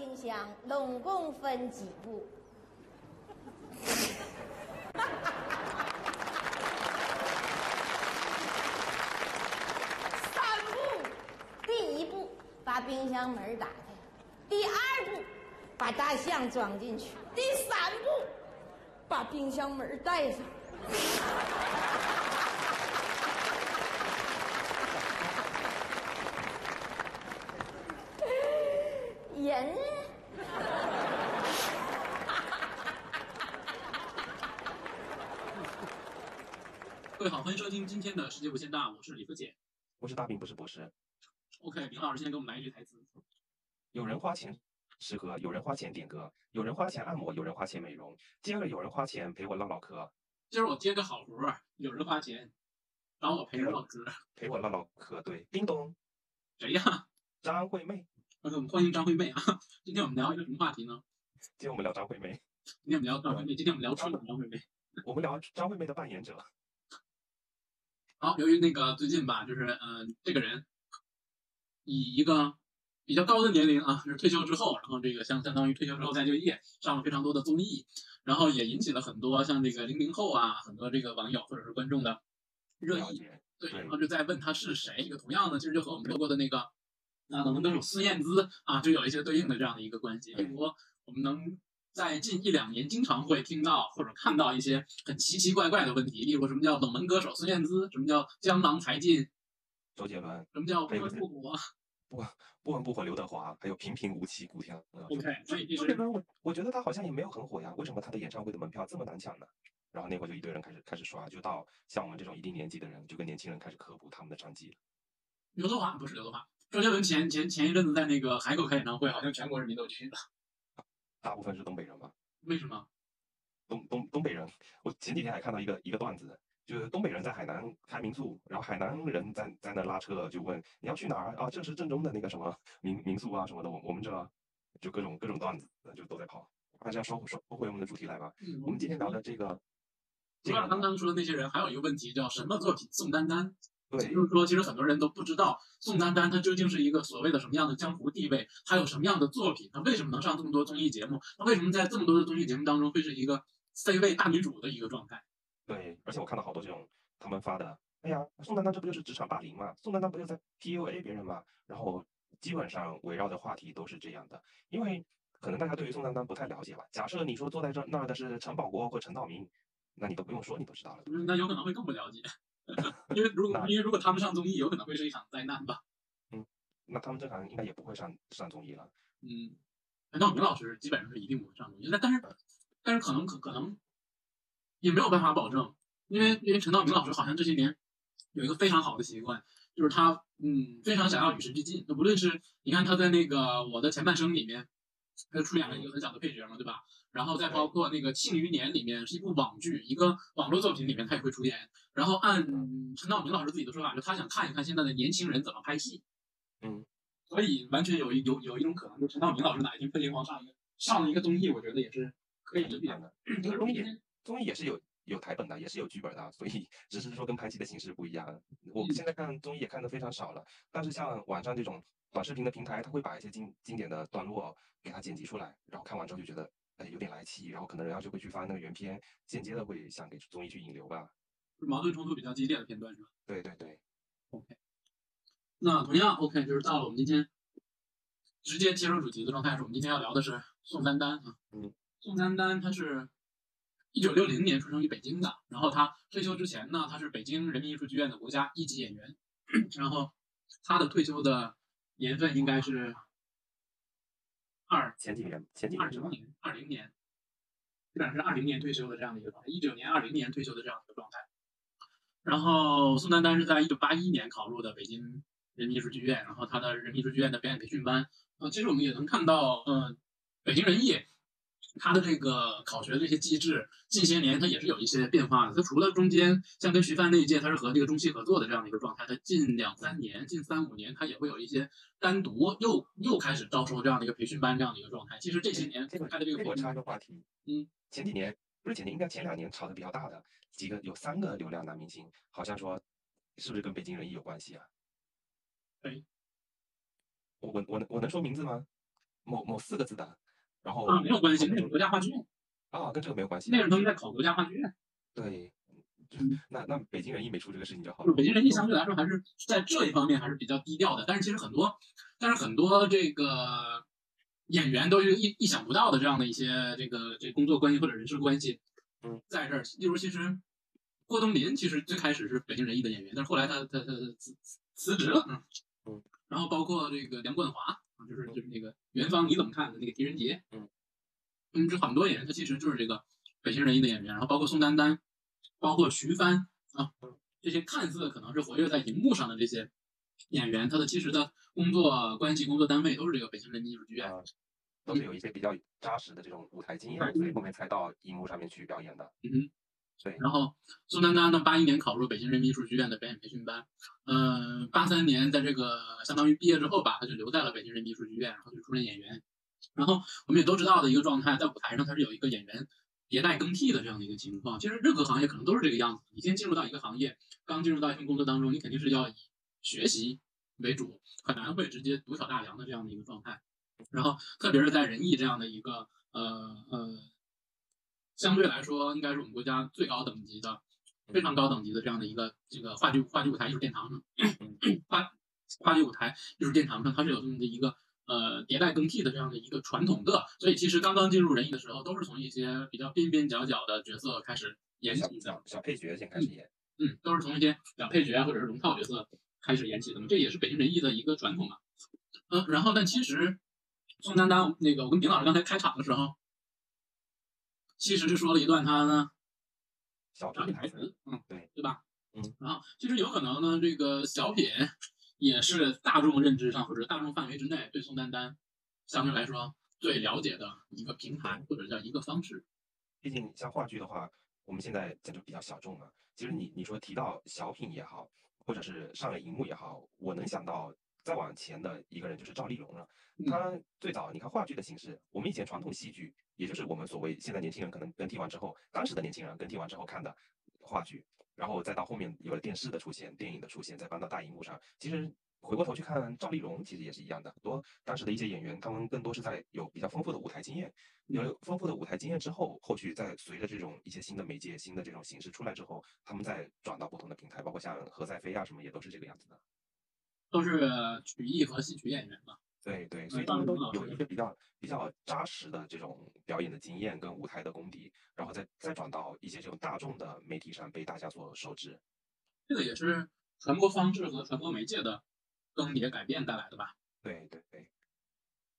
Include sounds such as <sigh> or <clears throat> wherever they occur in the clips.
冰箱拢共分几步？三步。第一步，把冰箱门打开；第二步，把大象装进去；第三步，把冰箱门带上。人呢？<laughs> 各位好，欢迎收听今天的《世界无限大》，我是李福姐。我是大兵，不是博士。OK，明老师先给我们来一句台词。有人花钱吃喝，有人花钱点歌，有人花钱按摩，有人花钱美容，今儿有人花钱陪我唠唠嗑，今儿我接个好活儿，有人花钱找我陪人唠嗑，陪我唠唠嗑。对，叮咚，谁呀？张惠妹。OK，我们欢迎张惠妹啊！今天我们聊一个什么话题呢？今天我们聊张惠妹，今天我们聊张惠妹，今天我们聊春晚张惠妹。<laughs> 我们聊张惠妹的扮演者。<laughs> 好，由于那个最近吧，就是嗯、呃这个人以一个比较高的年龄啊，就是退休之后，然后这个相相当于退休之后再就业，上了非常多的综艺，然后也引起了很多像这个零零后啊，很多这个网友或者是观众的热议。对，然后就在问他是谁。这个同样的，其实就和我们说过的那个啊，冷门歌手孙燕姿啊，就有一些对应的这样的一个关系。例如说，我们能在近一两年经常会听到或者看到一些很奇奇怪怪的问题，例如什么叫冷门歌手孙燕姿，什么叫江郎才尽，周杰伦，什么叫不温不火。<laughs> 不温不火刘德华，还有平平无奇古天乐。OK，周杰伦，我我觉得他好像也没有很火呀，为什么他的演唱会的门票这么难抢呢？然后那会儿就一堆人开始开始刷，就到像我们这种一定年纪的人，就跟年轻人开始科普他们的战绩了。刘德华不是刘德华，周杰伦前前前一阵子在那个海口开演唱会，好像全国人民都去了。<laughs> 大部分是东北人吧，为什么？东东东北人，我前几天还看到一个一个段子，就是东北人在海南开民宿，然后海南人在在那拉车，就问你要去哪儿啊？这是正宗的那个什么民民宿啊什么的，我我们这就各种各种段子就都在跑。那这样说说回我们的主题来吧，嗯我们今天聊的这个这除了个刚刚说的那些人，还有一个问题叫什么作品？宋丹丹。对就是说，其实很多人都不知道宋丹丹她究竟是一个所谓的什么样的江湖地位，她有什么样的作品，她为什么能上这么多综艺节目，她为什么在这么多的综艺节目当中会是一个 C 位大女主的一个状态。对，而且我看到好多这种他们发的，哎呀，宋丹丹这不就是职场霸凌嘛？宋丹丹不就在 PUA 别人嘛？然后基本上围绕的话题都是这样的，因为可能大家对于宋丹丹不太了解吧。假设你说坐在这那儿的是陈宝国或陈道明，那你都不用说，你都知道了。那有可能会更不了解，<laughs> 因为如果因为如果他们上综艺，有可能会是一场灾难吧。嗯那他们这行应该也不会上上综艺了。嗯，陈道明老师基本上是一定不会上综艺，但但是但是可能可可能也没有办法保证，因为因为陈道明老师好像这些年有一个非常好的习惯，就是他嗯非常想要与时俱进。那无论是你看他在那个《我的前半生》里面，他就出演了一个很小的配角嘛，对吧？然后再包括那个《庆余年》里面是一部网剧，一个网络作品里面他也会出演。然后按陈道明老师自己的说法，就他想看一看现在的年轻人怎么拍戏。嗯，所以完全有一有有一种可能，就陈道明老师哪一天飞天皇上一个上了一个综艺，我觉得也是可以理解的。这个综艺也综艺也是有有台本的，也是有剧本的，所以只是说跟拍戏的形式不一样。我们现在看综艺也看的非常少了，但是像网上这种短视频的平台，它会把一些经经典的段落给它剪辑出来，然后看完之后就觉得哎有点来气，然后可能人家就会去发那个原片，间接的会想给综艺去引流吧。矛盾冲突比较激烈的片段是吧对对对，？OK，那同样 OK，就是到了我们今天直接切入主题的状态，是我们今天要聊的是宋丹丹啊。嗯，宋丹丹她是一九六零年出生于北京的，然后她退休之前呢，她是北京人民艺术剧院的国家一级演员，<coughs> 然后她的退休的年份应该是二前几年前几二年二？零年，二零年，基本上是二零年退休的这样的一个状态，一九年、二零年退休的这样的一个状态。然后宋丹丹是在一九八一年考入的北京人民艺术剧院，然后他的人民艺术剧院的表演培训班。呃，其实我们也能看到，呃，北京人艺它的这个考学的这些机制，近些年它也是有一些变化的。它除了中间像跟徐帆那一届，它是和这个中戏合作的这样的一个状态，它近两三年、近三五年，它也会有一些单独又又开始招收这样的一个培训班这样的一个状态。其实这些年这个开的这个话题，嗯，前几年不是前年，应该前两年炒的比较大的几个有三个流量男明星，好像说是不是跟北京人艺有关系啊？哎，我我我能我能说名字吗？某某四个字的，然后啊，没有关系，那是国家话剧院，啊，跟这个没有关系。那个东西在考国家话剧院。对，嗯。那那北京人艺没出这个事情就好了。北京人艺相对来说还是在这一方面还是比较低调的，但是其实很多，但是很多这个演员都是意意想不到的这样的一些这个这工作关系或者人事关系，嗯，在这儿，例如其实郭冬临其实最开始是北京人艺的演员，但是后来他他他辞辞职了，嗯。嗯，然后包括这个梁冠华啊，就是就是那个元芳你怎么看的那个狄仁杰，嗯嗯，这很多演员他其实就是这个北京人艺的演员，然后包括宋丹丹，包括徐帆啊，这些看似可能是活跃在荧幕上的这些演员，他的其实的工作关系、工作单位都是这个北京人民艺术剧院。啊，都是有一些比较扎实的这种舞台经验，所以后面才到荧幕上面去表演的。嗯哼，对，然后宋丹丹呢，八一年考入北京人民艺术剧院的表演培训班，嗯、八三年在这个相当于毕业之后吧，他就留在了北京人民艺术剧院，然后就出任演员。然后我们也都知道的一个状态，在舞台上它是有一个演员迭代更替的这样的一个情况。其实任何行业可能都是这个样子。你先进入到一个行业，刚进入到一份工作当中，你肯定是要以学习为主，很难会直接独挑大梁的这样的一个状态。然后特别是在人艺这样的一个呃呃，相对来说应该是我们国家最高等级的、非常高等级的这样的一个这个话剧 <clears throat> 话剧舞台艺术殿堂上，话话剧舞台艺术殿堂上，它是有这么的一个呃迭代更替的这样的一个传统的，所以其实刚刚进入人艺的时候，都是从一些比较边边角角的角色开始演小起的小，小配角先开始演。嗯，都是从一些小配角啊或者是龙套角色开始演起的嘛，这也是北京人艺的一个传统嘛。嗯，然后但其实宋丹丹那个，我跟丁老师刚才开场的时候，其实是说了一段他呢小小品台词，嗯，对对吧？嗯，然后其实有可能呢，这个小品也是大众认知上或者大众范围之内对宋丹丹相对来说最了解的一个平台或者叫一个方式。毕竟像话剧的话，我们现在讲就比较小众了。其实你你说提到小品也好，或者是上了荧幕也好，我能想到再往前的一个人就是赵丽蓉了。嗯她最早你看话剧的形式，我们以前传统戏剧，也就是我们所谓现在年轻人可能更替完之后，当时的年轻人更替完之后看的话剧，然后再到后面有了电视的出现、电影的出现，再搬到大荧幕上。其实回过头去看赵丽蓉，其实也是一样的。很多当时的一些演员，他们更多是在有比较丰富的舞台经验，有了丰富的舞台经验之后，后续再随着这种一些新的媒介、新的这种形式出来之后，他们再转到不同的平台，包括像何赛飞啊什么，也都是这个样子的。都是曲艺和戏曲演员嘛。对对，所嗯以他们都有一些比较比较扎实的这种表演的经验跟舞台的功底，然后再再转到一些这种大众的媒体上被大家所熟知。这个也是传播方式和传播媒介的更迭改变带来的吧。对对对，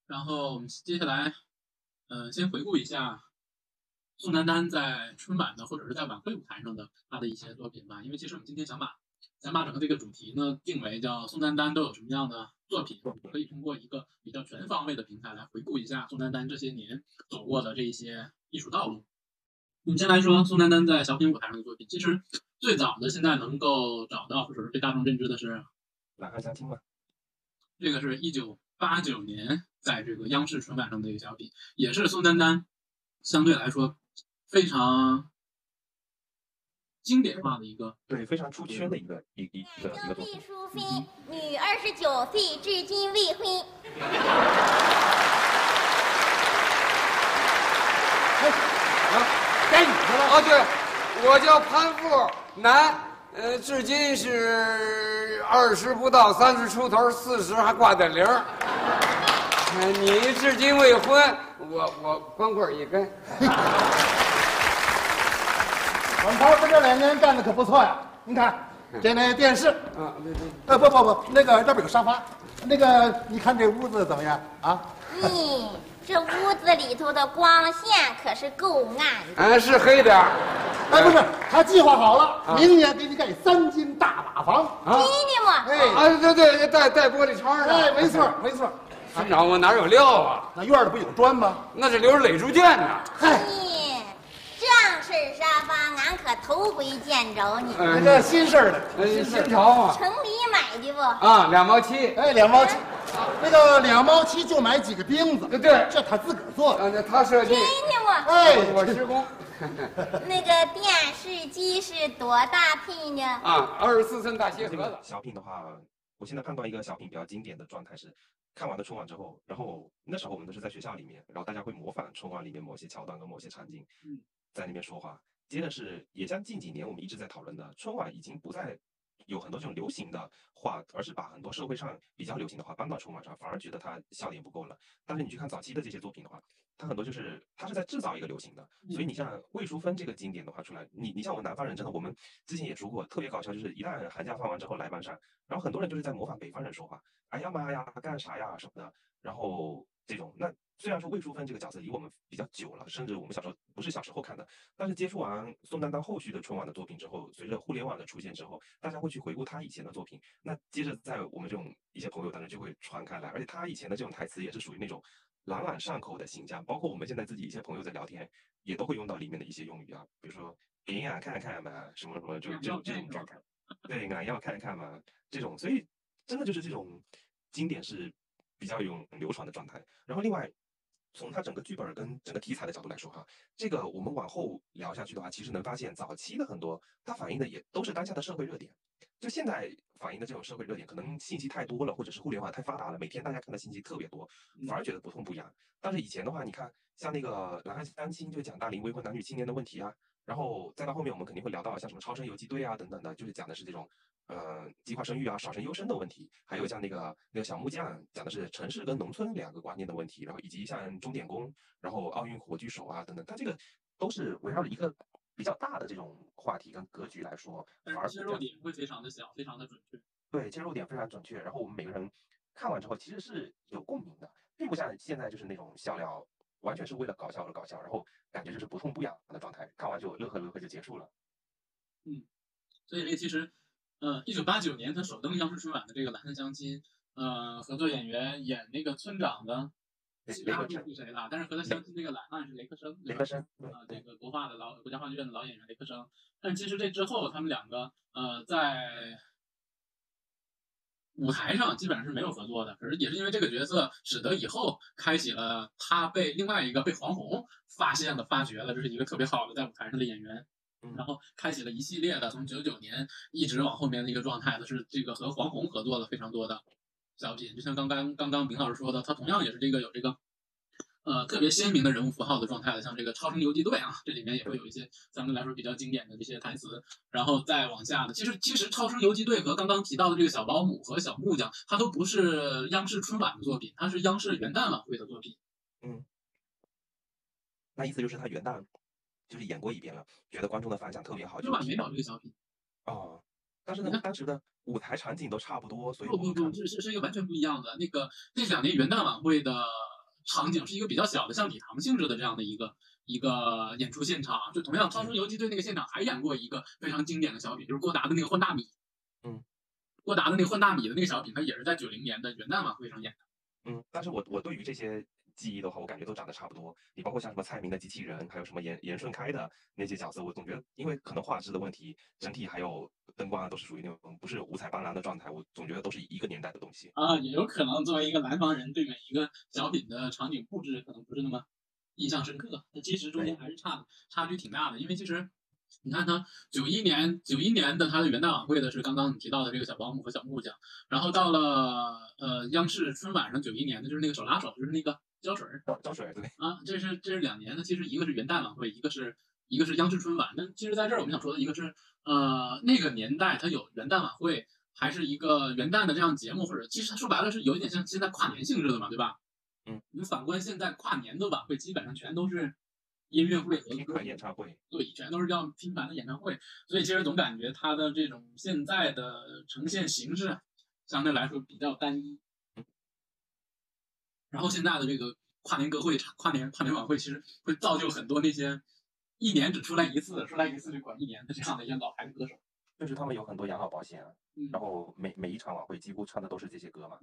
然后我们接下来，呃，先回顾一下宋丹丹在春晚的或者是在晚会舞台上的她的一些作品吧。因为其实我们今天想把想把整个这个主题呢定为叫宋丹丹都有什么样的作品，我们可以通过一个比较全方位的平台来回顾一下宋丹丹这些年走过的这一些艺术道路。我们先来说宋丹丹在小品舞台上的作品，其实最早的现在能够找到或者是被大众认知的是懒汉相亲嘛，这个是一九八九年在这个央视春晚上的一个小品，也是宋丹丹相对来说非常经典化的一个。对，非常出圈的一个一一一个一个作毕品。淑芬，女，二十九岁，至今未婚。啊，该你的了。啊，对，我叫潘富，男，呃，至今是二十不到，三十出头，四十还挂点零你至今未婚，我我光棍一根。我们潘夫这两年干的可不错呀！你看，这那电视，啊，对对，呃，不不不，那个那边有沙发，那个你看这屋子怎么样啊？嗯，这屋子里头的光线可是够暗的。俺是黑点儿。哎，不是，他计划好了，啊明年给你盖三间大瓦房。啊真的吗？哎啊，对对，带带玻璃窗的。哎，没错没错，村长，我哪有料啊？那院里不有砖吗？那是留着垒猪圈呢。嗨，式沙发，俺可头回见着你。嗯，那个新式儿的，呃新潮嘛。城里买的不？啊，两毛七。哎，两毛七，那个两毛七就买几个钉子，对对，这他自个儿做的。啊，那他设计真，的吗？哎，我施工。<laughs> 那个电视机是多大屏呢？啊，二十四寸大鞋盒子。小品的话，我现在判断一个小品比较经典的状态是，看完了春晚之后，然后那时候我们都是在学校里面，然后大家会模仿春晚里面某些桥段跟某些场景，嗯，在那边说话。接着是，也像近几年我们一直在讨论的，春晚已经不再有很多这种流行的话，而是把很多社会上比较流行的话搬到春晚上，反而觉得它笑点不够了。但是你去看早期的这些作品的话，它很多就是它是在制造一个流行的。所以你像魏淑芬这个经典的话出来，你你像我们南方人，真的我们之前也说过，特别搞笑，就是一旦寒假放完之后来班上，然后很多人就是在模仿北方人说话，哎呀妈呀，干啥呀什么的，然后这种。那。虽然说魏淑芬这个角色离我们比较久了，甚至我们小时候不是小时候看的，但是接触完宋丹丹后续的春晚的作品之后，随着互联网的出现之后，大家会去回顾她以前的作品，那接着在我们这种一些朋友当中就会传开来，而且她以前的这种台词也是属于那种朗朗上口的形象，包括我们现在自己一些朋友在聊天，也都会用到里面的一些用语啊，比如说给呀看看嘛，什么什么，就这种这种状态，对，俺要看看嘛，这种，所以真的就是这种经典是比较有流传的状态，然后另外。从它整个剧本跟整个题材的角度来说，哈，这个我们往后聊下去的话，其实能发现早期的很多它反映的也都是当下的社会热点。就现在反映的这种社会热点，可能信息太多了，或者是互联网太发达了，每天大家看的信息特别多，反而觉得不痛不痒。但是以前的话，你看像那个《男孩相亲》就讲大龄未婚男女青年的问题啊，然后再到后面我们肯定会聊到像什么《超生游击队》啊等等的，就是讲的是这种。呃，计划生育啊，少生优生的问题，还有像那个那个小木匠讲的是城市跟农村两个观念的问题，然后以及像钟点工，然后奥运火炬手啊等等，它这个都是围绕着一个比较大的这种话题跟格局来说，反而切入点会非常的小，非常的准确。对，切入点非常准确，然后我们每个人看完之后其实是有共鸣的，并不像现在就是那种笑料，完全是为了搞笑而搞笑，然后感觉就是不痛不痒的状态，看完就乐呵乐呵就结束了。嗯，所以这个其实。呃，一九八九年他首登央视春晚的这个《蓝色相亲》，呃，合作演员演那个村长的，其他不是谁了，但是和他相亲那个蓝汉是雷克生，雷克生啊，这个国画的老国家话剧院的老演员雷克生。但其实这之后，他们两个呃在舞台上基本上是没有合作的，可是也是因为这个角色，使得以后开启了他被另外一个被黄宏发现了、发掘了，这是一个特别好的在舞台上的演员。然后开启了一系列的，从九九年一直往后面的一个状态，的是这个和黄宏合作的非常多的小品，就像刚刚刚刚明老师说的，他同样也是这个有这个呃特别鲜明的人物符号的状态的，像这个《超生游击队》啊，这里面也会有一些相对来说比较经典的这些台词，然后再往下的，其实其实《超生游击队》和刚刚提到的这个小保姆和小木匠，它都不是央视春晚的作品，它是央视元旦晚会的作品。嗯，那意思就是他元旦。就是演过一遍了，觉得观众的反响特别好，就没找这个小品。哦，但是呢，当时的舞台场景都差不多，所以不不不，是是是一个完全不一样的。那个那两年元旦晚会的场景是一个比较小的，像礼堂性质的这样的一个一个演出现场。就同样，《超生游击队》那个现场还演过一个非常经典的小品，就是郭达的那个换大米。嗯，郭达的那个换大米的那个小品，他也是在九零年的元旦晚会上演的。嗯，但是我我对于这些。记忆的话，我感觉都长得差不多。你包括像什么蔡明的机器人，还有什么严严顺开的那些角色，我总觉得，因为可能画质的问题，整体还有灯光啊，都是属于那种不是五彩斑斓的状态。我总觉得都是一个年代的东西啊。也有可能作为一个南方人，对每一个小品的场景布置可能不是那么印象深刻。那其实中间还是差差距挺大的。因为其实你看他九一年九一年的他的元旦晚会的是刚刚你提到的这个小保姆和小木匠，然后到了呃央视春晚上九一年的就是那个手拉手，就是那个。胶水儿，胶水儿，对啊，这是这是两年的，其实一个是元旦晚会，一个是一个是央视春晚。那其实在这儿我们想说的一个是，呃，那个年代它有元旦晚会，还是一个元旦的这样节目，或者其实它说白了是有一点像现在跨年性质的嘛，对吧？嗯，你反观现在跨年的晚会，基本上全都是音乐会和演唱会，对，全都是这样频繁的演唱会，所以其实总感觉它的这种现在的呈现形式相对来说比较单一。然后现在的这个跨年歌会、跨年跨年晚会，其实会造就很多那些一年只出来一次、出来一次就管一年的这样的一些老牌的歌手。就是他们有很多养老保险，然后每每一场晚会几乎唱的都是这些歌嘛。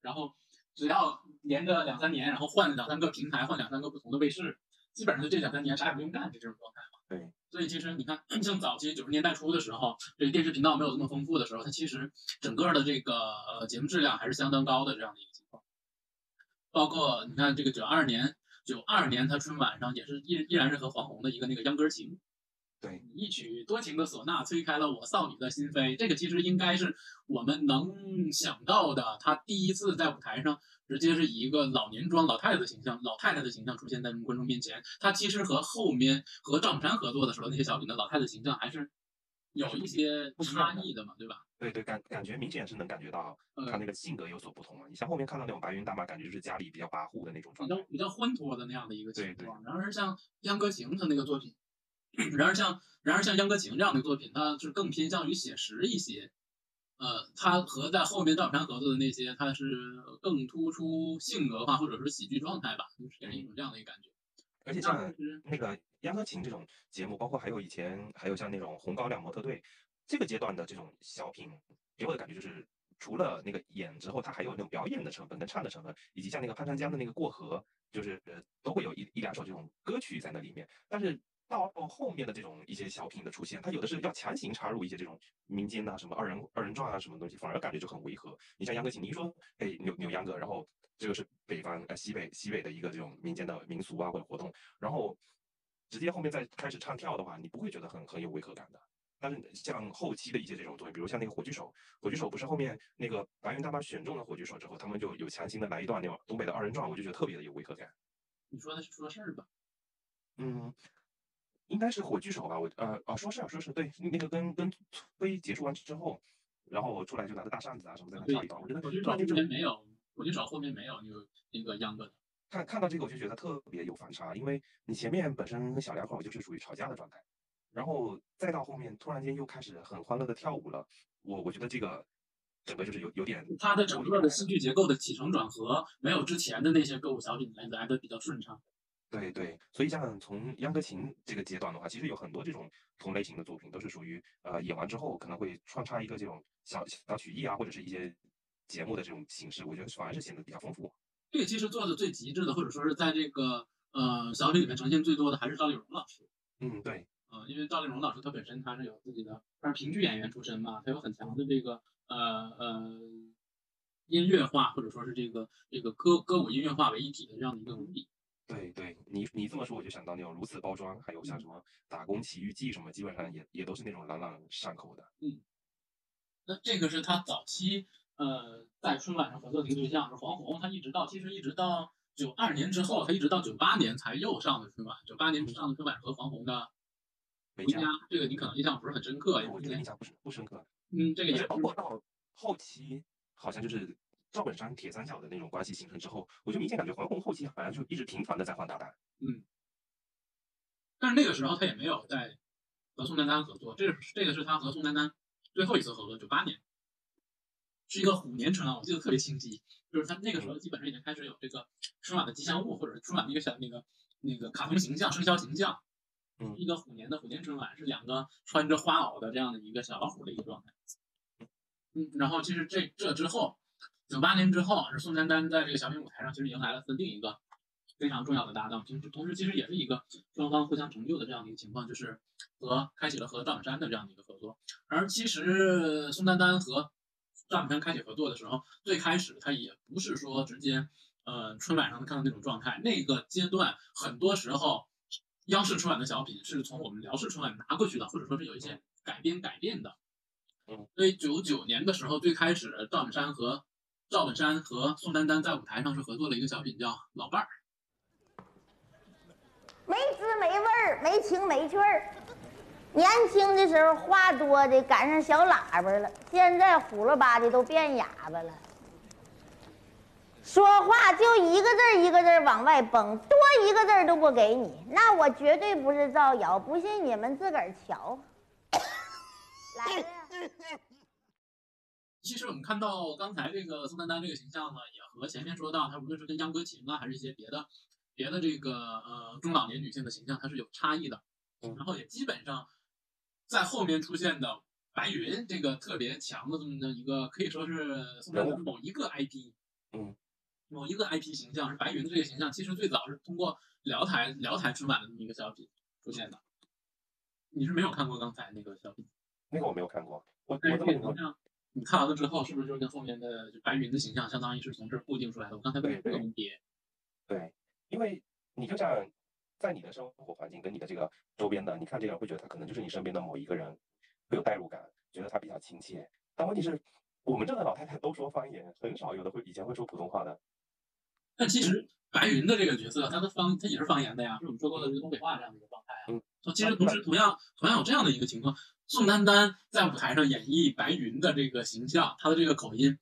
然后只要连着两三年，然后换两三个平台，换两三个不同的卫视，基本上就这两三年啥也不用干，就这种状态嘛。对。所以其实你看，像早期九十年代初的时候，这电视频道没有这么丰富的时候，它其实整个的这个呃节目质量还是相当高的这样的。包括你看这个九二年，九二年他春晚上也是依依然是和黄宏的一个那个秧歌情，对，一曲多情的唢呐吹开了我少女的心扉。这个其实应该是我们能想到的，他第一次在舞台上直接是以一个老年装老太太的形象、老太太的形象出现在观众面前。他其实和后面和赵本山合作的时候那些小品的老太太形象还是有一些差异的嘛，对吧？对对，感感觉明显是能感觉到嗯他那个性格有所不同嘛。你像后面看到那种白云大妈，感觉就是家里比较跋扈的那种比状态。较比较欢脱的那样的一个情对对况。然而像秧歌情他那个作品，然而像然而像秧歌情这样的作品，它是更偏向于写实一些。呃，它和在后面赵本山合作的那些，它是更突出性格化或者是喜剧状态吧，就是给人一种这样的一个感觉。而且像那个压歌琴这种节目，包括还有以前还有像那种红高粱模特队这个阶段的这种小品，给我的感觉就是，除了那个演之后，它还有那种表演的成分跟唱的成分，以及像那个潘长江的那个过河，就是呃都会有一一两首这种歌曲在那里面。但是到后面的这种一些小品的出现，它有的是要强行插入一些这种民间呐、什么二人二人转啊什么东西，反而感觉就很违和。你像秧歌行，你一说哎扭扭秧歌，然后这个是北方呃西北西北的一个这种民间的民俗啊或者活动，然后直接后面再开始唱跳的话，你不会觉得很很有违和感的。但是像后期的一些这种作品，比如像那个火炬手，火炬手不是后面那个白云大妈选中了火炬手之后，他们就有强行的来一段那种东北的二人转，我就觉得特别的有违和感。你说的是说事儿吧？嗯，应该是火炬手吧？我呃哦说是啊说是对，那个跟跟崔结束完之后，然后出来就拿着大扇子啊什么在那跳一段，我觉得火炬手后面没有，火炬手后面没有那个那个秧歌的。看看到这个我就觉得特别有反差，因为你前面本身小两口就是属于吵架的状态，然后再到后面突然间又开始很欢乐的跳舞了，我我觉得这个整个就是有有点它的整个的戏剧结构的起承转合，没有之前的那些歌舞小品来来的比较顺畅。对对，所以像从秧歌情这个阶段的话，其实有很多这种同类型的作品都是属于呃演完之后可能会穿插一个这种小小曲艺啊，或者是一些节目的这种形式，我觉得反而是显得比较丰富。这个其实做的最极致的，或者说是在这个呃小品里面呈现最多的，还是赵丽蓉老师。嗯，对，呃，因为赵丽蓉老师她本身她是有自己的，她是评剧演员出身嘛，她有很强的这个呃呃音乐化或者说是这个这个歌歌舞音乐化为一体的这样的一个能力。对对，你你这么说我就想到那种如此包装，还有像什么打工奇遇记什么，基本上也也都是那种朗朗上口的。嗯那这个是他早期呃在春晚上合作的一个对象是黄宏，他一直到其实一直到九二年之后，他一直到九八年才又上的春晚。九八年上的春晚和黄宏的《回家》，这个你可能印象不是很深刻，因我为这个印象不是不深刻，嗯，这个也是包括到后期，好像就是赵本山、铁三角的那种关系形成之后，我就明显感觉黄宏后期好像就一直频繁的在换搭档。嗯。但是那个时候他也没有在和宋丹丹合作，这是这个是他和宋丹丹最后一次合作，九八年，是一个虎年春晚，我记得特别清晰，就是他那个时候基本上已经开始有这个春晚的吉祥物或者是春晚的一个小那个那个卡通形象、生肖形象，嗯。一个虎年的虎年春晚是两个穿着花袄的这样的一个小老虎的一个状态，嗯，然后其实这这之后，九八年之后是宋丹丹在这个小品舞台上其实迎来了另一个非常重要的搭档，同时同时其实也是一个双方互相成就的这样的一个情况，就是和开启了和赵本山的这样的一个合作。而其实宋丹丹和赵本山开启合作的时候，最开始他也不是说直接呃春晚上看到那种状态，那个阶段很多时候央视春晚的小品是从我们辽视春晚拿过去的，或者说是有一些改编改变的。嗯，所以九九年的时候，最开始赵本山和赵本山和宋丹丹在舞台上是合作了一个小品，叫《老伴儿》。没滋没味儿，没情没趣儿。年轻的时候话多的赶上小喇叭了，现在虎了吧的都变哑巴了。说话就一个字儿一个字儿往外崩，多一个字儿都不给你，那我绝对不是造谣，不信你们自个儿瞧。<coughs> 来了。其实我们看到刚才这个宋丹丹这个形象呢，也和前面说到，她无论是跟秧歌琴啊，还是一些别的别的这个呃中老年女性的形象，它是有差异的。嗯然后也基本上在后面出现的白云这个特别强的这么的一个，可以说是宋丹丹某一个 IP，嗯，某一个 IP 形象是白云的这个形象，其实最早是通过辽台辽台春晚的这么一个小品出现的。你是没有看过刚才那个小品？那个我没有看过，我但我这么说是这个形，象，你看完了之后，是不是就跟后面的就白云的形象，相当于是从这儿固定出来的？我刚才问这个问题，对，因为你就像在你的生活环境跟你的这个周边的，你看这个人会觉得他可能就是你身边的某一个人，会有代入感，觉得他比较亲切。但问题是，我们这的老太太都说方言，很少有的会以前会说普通话的。但其实白云的这个角色，他的方他也是方言的呀，是我们说过的这个东北话这样的一个状态啊。嗯，其实同时同样同样有这样的一个情况，宋丹丹在舞台上演绎白云的这个形象，她的这个口音，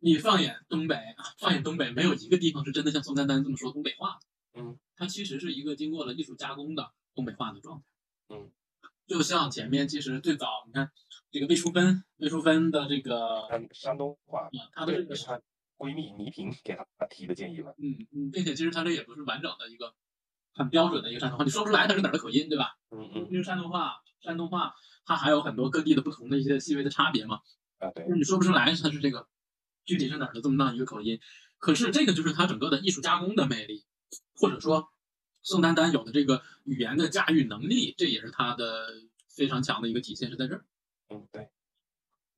你放眼东北，放眼东北，没有一个地方是真的像宋丹丹这么说东北话的。嗯，它其实是一个经过了艺术加工的东北话的状态。嗯，就像前面其实最早你看这个魏淑芬，魏淑芬的这个山山东话，嗯，她的这个闺蜜倪萍给她提的建议吧。嗯嗯，并且其实它这也不是完整的一个很标准的一个山东话，你说不出来它是哪儿的口音，对吧？嗯嗯因为山东话，山东话它还有很多各地的不同的一些细微的差别嘛，啊对就是你说不出来它是这个具体是哪儿的这么大一个口音。可是这个就是它整个的艺术加工的魅力，或者说宋丹丹有的这个语言的驾驭能力，这也是她的非常强的一个体现，是在这儿。嗯对，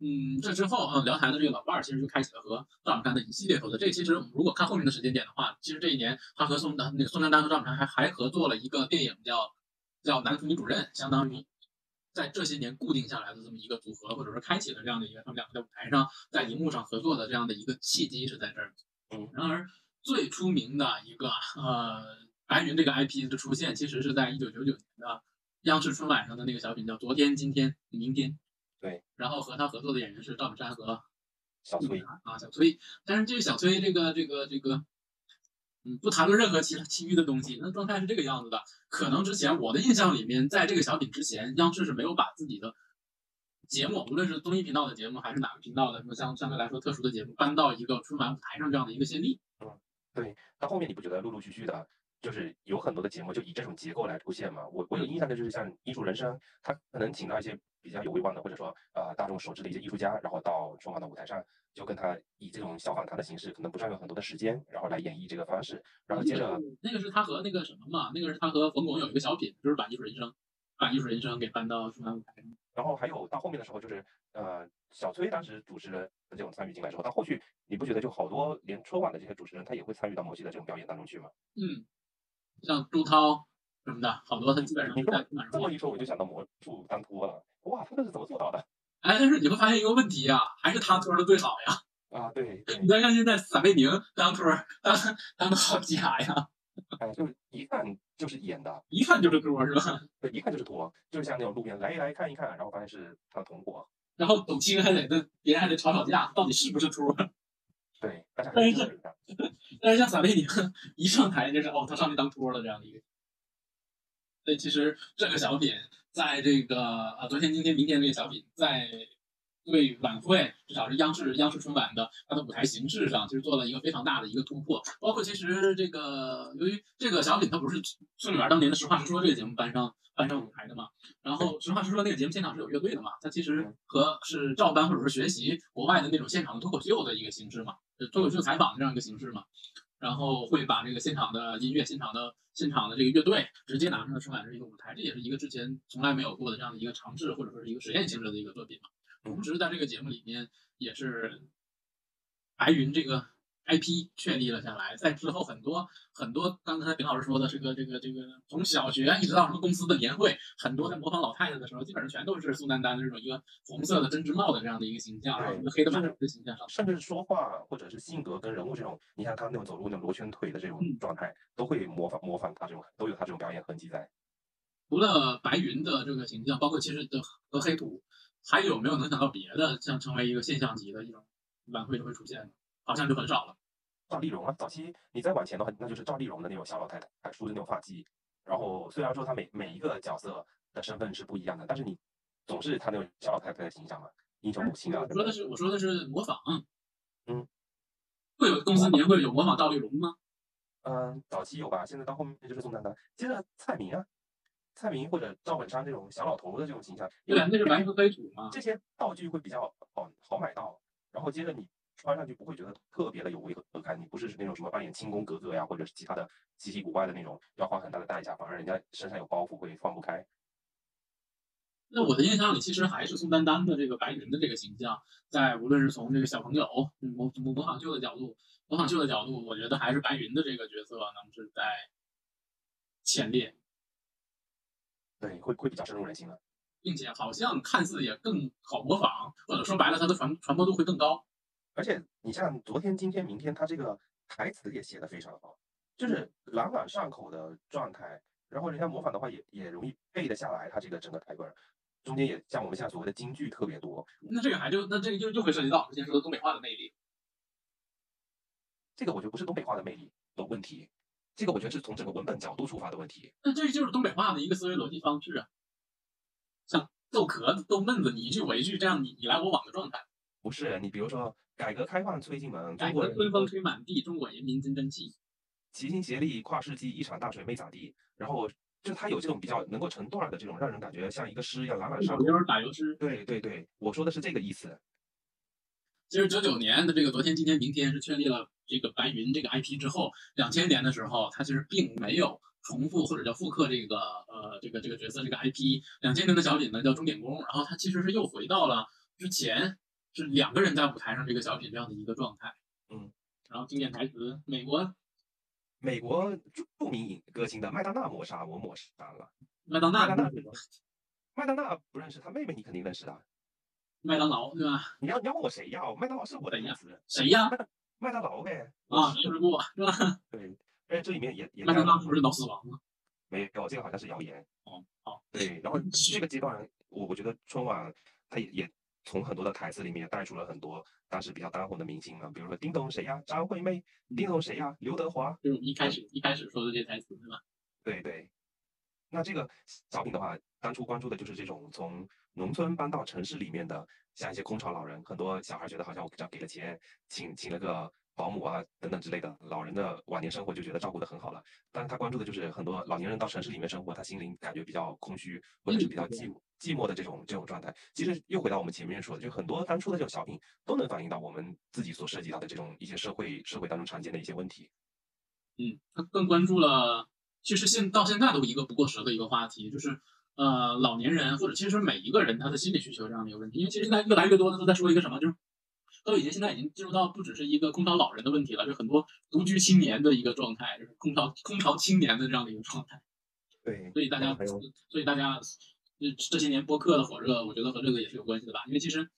嗯，这之后，嗯，辽台的这个老伴儿其实就开启了和赵本山的一系列合作。这其实我们如果看后面的时间点的话，其实这一年他和宋丹那个宋丹丹和赵本山还还合作了一个电影叫叫《男主女主任》，相当于在这些年固定下来的这么一个组合，或者说开启了这样的一个他们两个在舞台上在荧幕上合作的这样的一个契机是在这儿。嗯，然而最出名的一个呃白云这个 IP 的出现，其实是在一九九九年的央视春晚上的那个小品叫《昨天、今天、明天》。对，然后和他合作的演员是赵本山和小崔，啊小崔，但是这个小崔这个这个这个，嗯，不谈论任何其其余的东西，那状态是这个样子的。可能之前我的印象里面，在这个小品之前，央视是没有把自己的节目，无论是综艺频道的节目还是哪个频道的什么相相对来说特殊的节目，搬到一个春晚舞台上这样的一个先例。嗯对，到后面你不觉得陆陆续续的，就是有很多的节目就以这种结构来出现嘛？我我有印象的就是像《艺术人生》，他可能请到一些比较有威望的，或者说呃大众熟知的一些艺术家，然后到春晚的舞台上，就跟他以这种小访谈的形式，可能不占用很多的时间，然后来演绎这个方式，然后接着那个是他和那个什么嘛，那个是他和冯巩有一个小品，就是把艺术人生，把艺术人生给搬到春晚舞台上。然后还有到后面的时候，就是呃，小崔当时主持的这种参与进来之后，到后续你不觉得就好多连春晚的这些主持人他也会参与到某些的这种表演当中去吗？嗯，像朱涛什么的，好多他基本上是你这么在春晚上这么一说，我就想到魔术当托了，哇，他这是怎么做到的？哎，但是你会发现一个问题啊、还是他托的最好呀。啊，对对你，再看现在撒贝宁当托儿当当的好假呀，哎，就是一看就是演的，一看就是托儿是吧？<laughs> 对，一看就是托，就是像那种路边来一来看一看，然后发现是他的同伙，然后董卿还得跟别人还得吵吵架，到底是不是托儿？<laughs> 对，大家但是还是。<laughs> 但是像撒贝宁一上台就是哦，他上去当托儿了这样的一个。所以其实这个小品在这个啊昨天、今天、明天这个小品在对晚会，至少是央视央视春晚的它的舞台形式上，其实做了一个非常大的一个突破。包括其实这个由于这个小品它不是孙女儿当年的《实话实说》这个节目搬上搬上舞台的嘛，然后《实话实说》那个节目现场是有乐队的嘛，它其实和是照搬或者是学习国外的那种现场的脱口秀的一个形式嘛，脱口秀采访的这样一个形式嘛。然后会把这个现场的音乐、现场的现场的这个乐队直接拿上了春晚这一个舞台，这也是一个之前从来没有过的这样的一个尝试，或者说是一个实验性质的一个作品嘛。同时在这个节目里面也是白云这个 IP 确立了下来，在之后很多很多，刚才丁老师说的这个这个这个，从小学一直到什么公司的年会，很多在模仿老太太的时候，基本上全都是宋丹丹的这种一个红色的针织帽的这样的一个形象，一个黑的满头的形象上。甚至说话或者是性格跟人物这种，你像他那种走路那种螺圈腿的这种嗯状态，都会模仿模仿他这种，都有他这种表演痕迹在。除了白云的这个形象，包括其实的和黑土，还有没有能想到别的像成为一个现象级的一种晚会就会出现的？好像就很少了。赵丽蓉啊，早期你再往前的话，那就是赵丽蓉的那种小老太太梳着那种发髻。然后虽然说她每每一个角色的身份是不一样的，但是你总是她那种小老太太的形象嘛，英雄母亲啊我。说的是我说的是模仿，嗯，会有公司年会有模仿赵丽蓉吗？嗯，早期有吧，现在到后面就是宋丹丹，接着蔡明啊，蔡明或者赵本山这种小老头的这种形象，因对那是白云和黑土嘛。这些道具会比较好好买到，然后接着你穿上去不会觉得特别的有违和感，你不是那种什么扮演清宫格格呀，或者是其他的稀奇古怪的那种，要花很大的代价，反而人家身上有包袱会放不开。那我的印象里，其实还是宋丹丹的这个白云的这个形象，在无论是从这个小朋友嗯模模模仿秀的角度，模仿秀的角度，我觉得还是白云的这个角色能是在前列，对，会会比较深入人心的。并且好像看似也更好模仿，或者说白了，它的传传播度会更高。而且你像昨天、今天、明天，他这个台词也写的非常好，就是朗朗上口的状态，然后人家模仿的话也也容易背得下来。他这个整个台本中间也像我们现在所谓的京剧特别多，那这个还就那这个就又会涉及到之前说的东北话的魅力。这个我觉得不是东北话的魅力的问题，这个我觉得是从整个文本角度出发的问题。那这就是东北话的一个思维逻辑方式啊，像逗壳子、逗闷子，你一句我一句，这样你你来我往的状态。不是你比如说改革开放吹进门，中国春风吹满地，中国人民真争气。齐心协力跨世纪，一场大水没咋地，然后就是他有这种比较能够成段儿的这种，让人感觉像一个诗一样朗朗上口。就是打油诗。对对对，我说的是这个意思。其实九九年的这个昨天、今天、明天是确立了这个白云这个 IP 之后，两千年的时候，它其实并没有重复或者叫复刻这个呃这个这个角色这个 IP。两千年的小品呢叫钟点工，然后它其实是又回到了之前是两个人在舞台上这个小品这样的一个状态。嗯，然后经典台词，美国美国著名影歌星的麦当娜抹杀我抹杀了，麦当娜麦当娜麦当娜不认识，她妹妹你肯定认识的。麦当劳对吧？你要你要问我谁呀？麦当劳是我的名字，谁呀？<laughs> 麦当劳呗。啊，吃过是吧？<laughs> 对，而且这里面也也麦当劳不是脑死亡吗？没有，这个好像是谣言。哦，好。对，然后这个阶段，我我觉得春晚它也也从很多的台词里面带出了很多当时比较当红的明星啊，比如说叮咚谁呀？张惠妹。叮咚谁呀？刘德华。就是一开始一开始说的这些台词，是吧？对对。那这个小品的话，当初关注的就是这种从农村搬到城市里面的，像一些空巢老人，很多小孩觉得好像我只要给了钱，请请了个保姆啊等等之类的，老人的晚年生活就觉得照顾得很好了。但是他关注的就是很多老年人到城市里面生活，他心灵感觉比较空虚，或者是比较寂寞寂寞的这种这种状态。其实又回到我们前面说的，就很多当初的这种小品都能反映到我们自己所涉及到的这种一些社会社会当中常见的一些问题。嗯，他更关注了，其实现到现在都一个不过时的一个话题，就是呃老年人或者其实每一个人他的心理需求这样的一个问题。因为其实现在越来越多的都在说一个什么，就是都已经现在已经进入到不只是一个空巢老人的问题了，就很多独居青年的一个状态，就是空巢空巢青年的这样的一个状态。对，所以大家，所以大家，这这些年播客的火热，我觉得和这个也是有关系的吧。因为其实，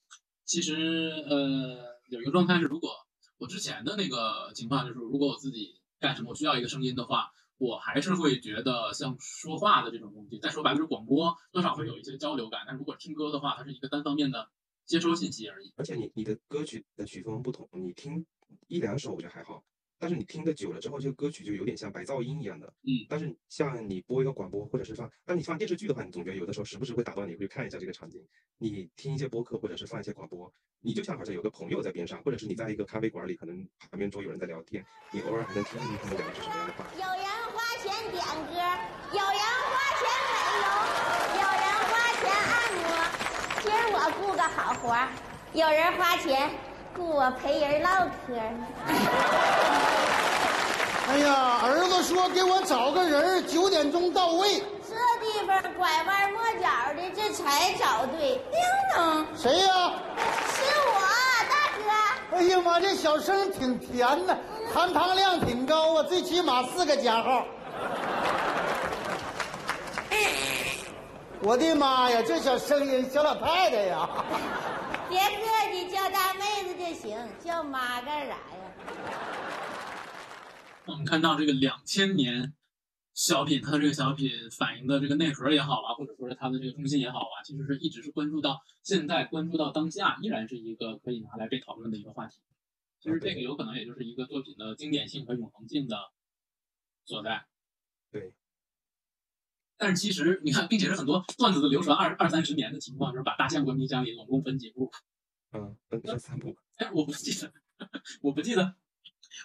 其实呃有一个状态是，如果我之前的那个情况就是，如果我自己干什么，我需要一个声音的话，我还是会觉得像说话的这种东西，再说白了就是广播，多少会有一些交流感。但如果听歌的话，它是一个单方面的接收信息而已。而且你你的歌曲的曲风不同，你听一两首我觉得还好，但是你听的久了之后，这个歌曲就有点像白噪音一样的。嗯。但是像你播一个广播，或者是放，但你放电视剧的话，你总觉得有的时候时不时会打断你，会看一下这个场景。你听一些播客，或者是放一些广播，你就像好像有个朋友在边上，或者是你在一个咖啡馆里，可能旁边桌有人在聊天，你偶尔还能听听他们讲的是什么样的话。有人花钱点歌，有人花钱美容，有人花钱按摩。今儿我雇个好活儿，有人花钱雇我陪人唠嗑呢。哎呀，儿子说给我找个人儿，九点钟到位。这地方拐弯抹角的，这才找对。叮咚，谁呀？是我大哥。哎呀妈，这小声挺甜呐，含糖量挺高啊，最起码四个加号。我的妈呀，这小声音，小老太太呀！<laughs> 别客气，叫大妹子就行，叫妈干啥呀？我们看到这个两千年小品，它的这个小品反映的这个内核也好啊，或者说是它的这个中心也好啊，其实是一直是关注到现在，关注到当下，依然是一个可以拿来被讨论的一个话题。其实这个有可能也就是一个作品的经典性和永恒性的所在。对。但是其实你看，并且是很多段子的流传二二三十年的情况，就是把大象关冰箱里总共分几步？嗯，分分三步。哎，我不记得，<laughs> 我不记得。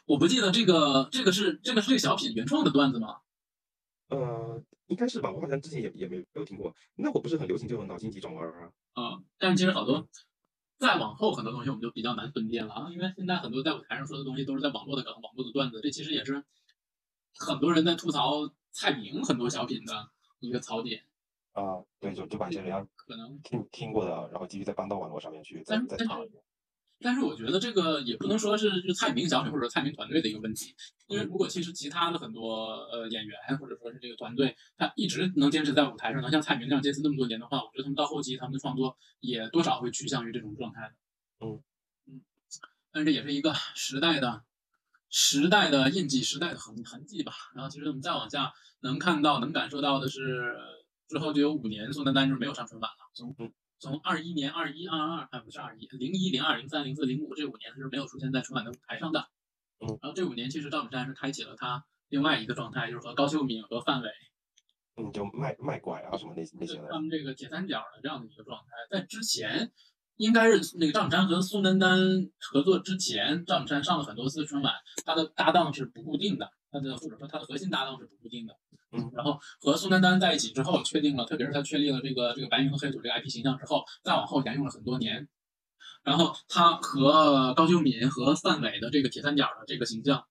我不记得这个，这个是这个是这个小品原创的段子吗？呃，应该是吧，我好像之前也也没有听过。那会不是很流行这种脑筋急转弯啊？啊，但是其实好多再往后很多东西我们就比较难分辨了啊，因为现在很多在舞台上说的东西都是在网络的梗、网络的段子，这其实也是很多人在吐槽蔡明很多小品的一个槽点。啊，对，就就把一些人家可能听听过的，然后继续再搬到网络上面去，再再炒。但是我觉得这个也不能说是是蔡明小品或者蔡明团队的一个问题，因为如果其实其他的很多呃演员或者说是这个团队，他一直能坚持在舞台上，能像蔡明这样坚持那么多年的话，我觉得他们到后期他们的创作也多少会趋向于这种状态的。嗯嗯，但是这也是一个时代的时代的印记，时代的痕痕迹吧。然后其实我们再往下能看到、能感受到的是，之后就有五年宋丹丹就没有上春晚了，从嗯从二一年、二一、二二，啊不是二一，零一、零二、零三、零四、零五这五年是没有出现在春晚的舞台上的。嗯然后这五年其实赵本山是开启了他另外一个状态，就是和高秀敏和范伟嗯，就卖卖拐啊什么那那些的他，们这个铁三角的这样的一个状态。在之前，应该是那个赵本山和宋丹丹合作之前，赵本山上了很多次春晚，他的搭档是不固定的，他的或者说他的核心搭档是不固定的。嗯，然后和宋丹丹在一起之后，确定了，特别是他确立了这个这个白云和黑土这个 IP 形象之后，再往后沿用了很多年。然后他和高秀敏和范伟的这个铁三角的这个形象，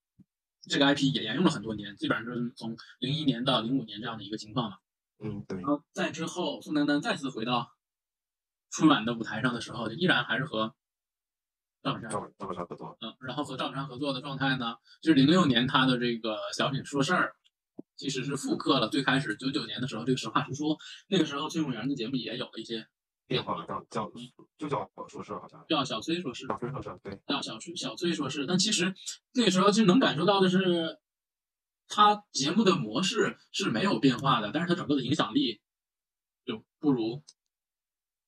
这个 IP 也沿用了很多年，基本上就是从零一年到零五年这样的一个情况嘛。嗯，对然，后再之后，宋丹丹再次回到春晚的舞台上的时候，就依然还是和赵本山，赵本赵本山合作，嗯，然后和赵本山合作的状态呢，就是零六年他的这个小品说事儿，其实是复刻了最开始九九年的时候这个实话实说，那个时候崔永元的节目也有了一些变化叫叫就叫说事儿好像，叫小崔说事，小崔说事儿，对，叫小崔小崔说事，但其实那个时候其实能感受到的是，他节目的模式是没有变化的，但是他整个的影响力就不如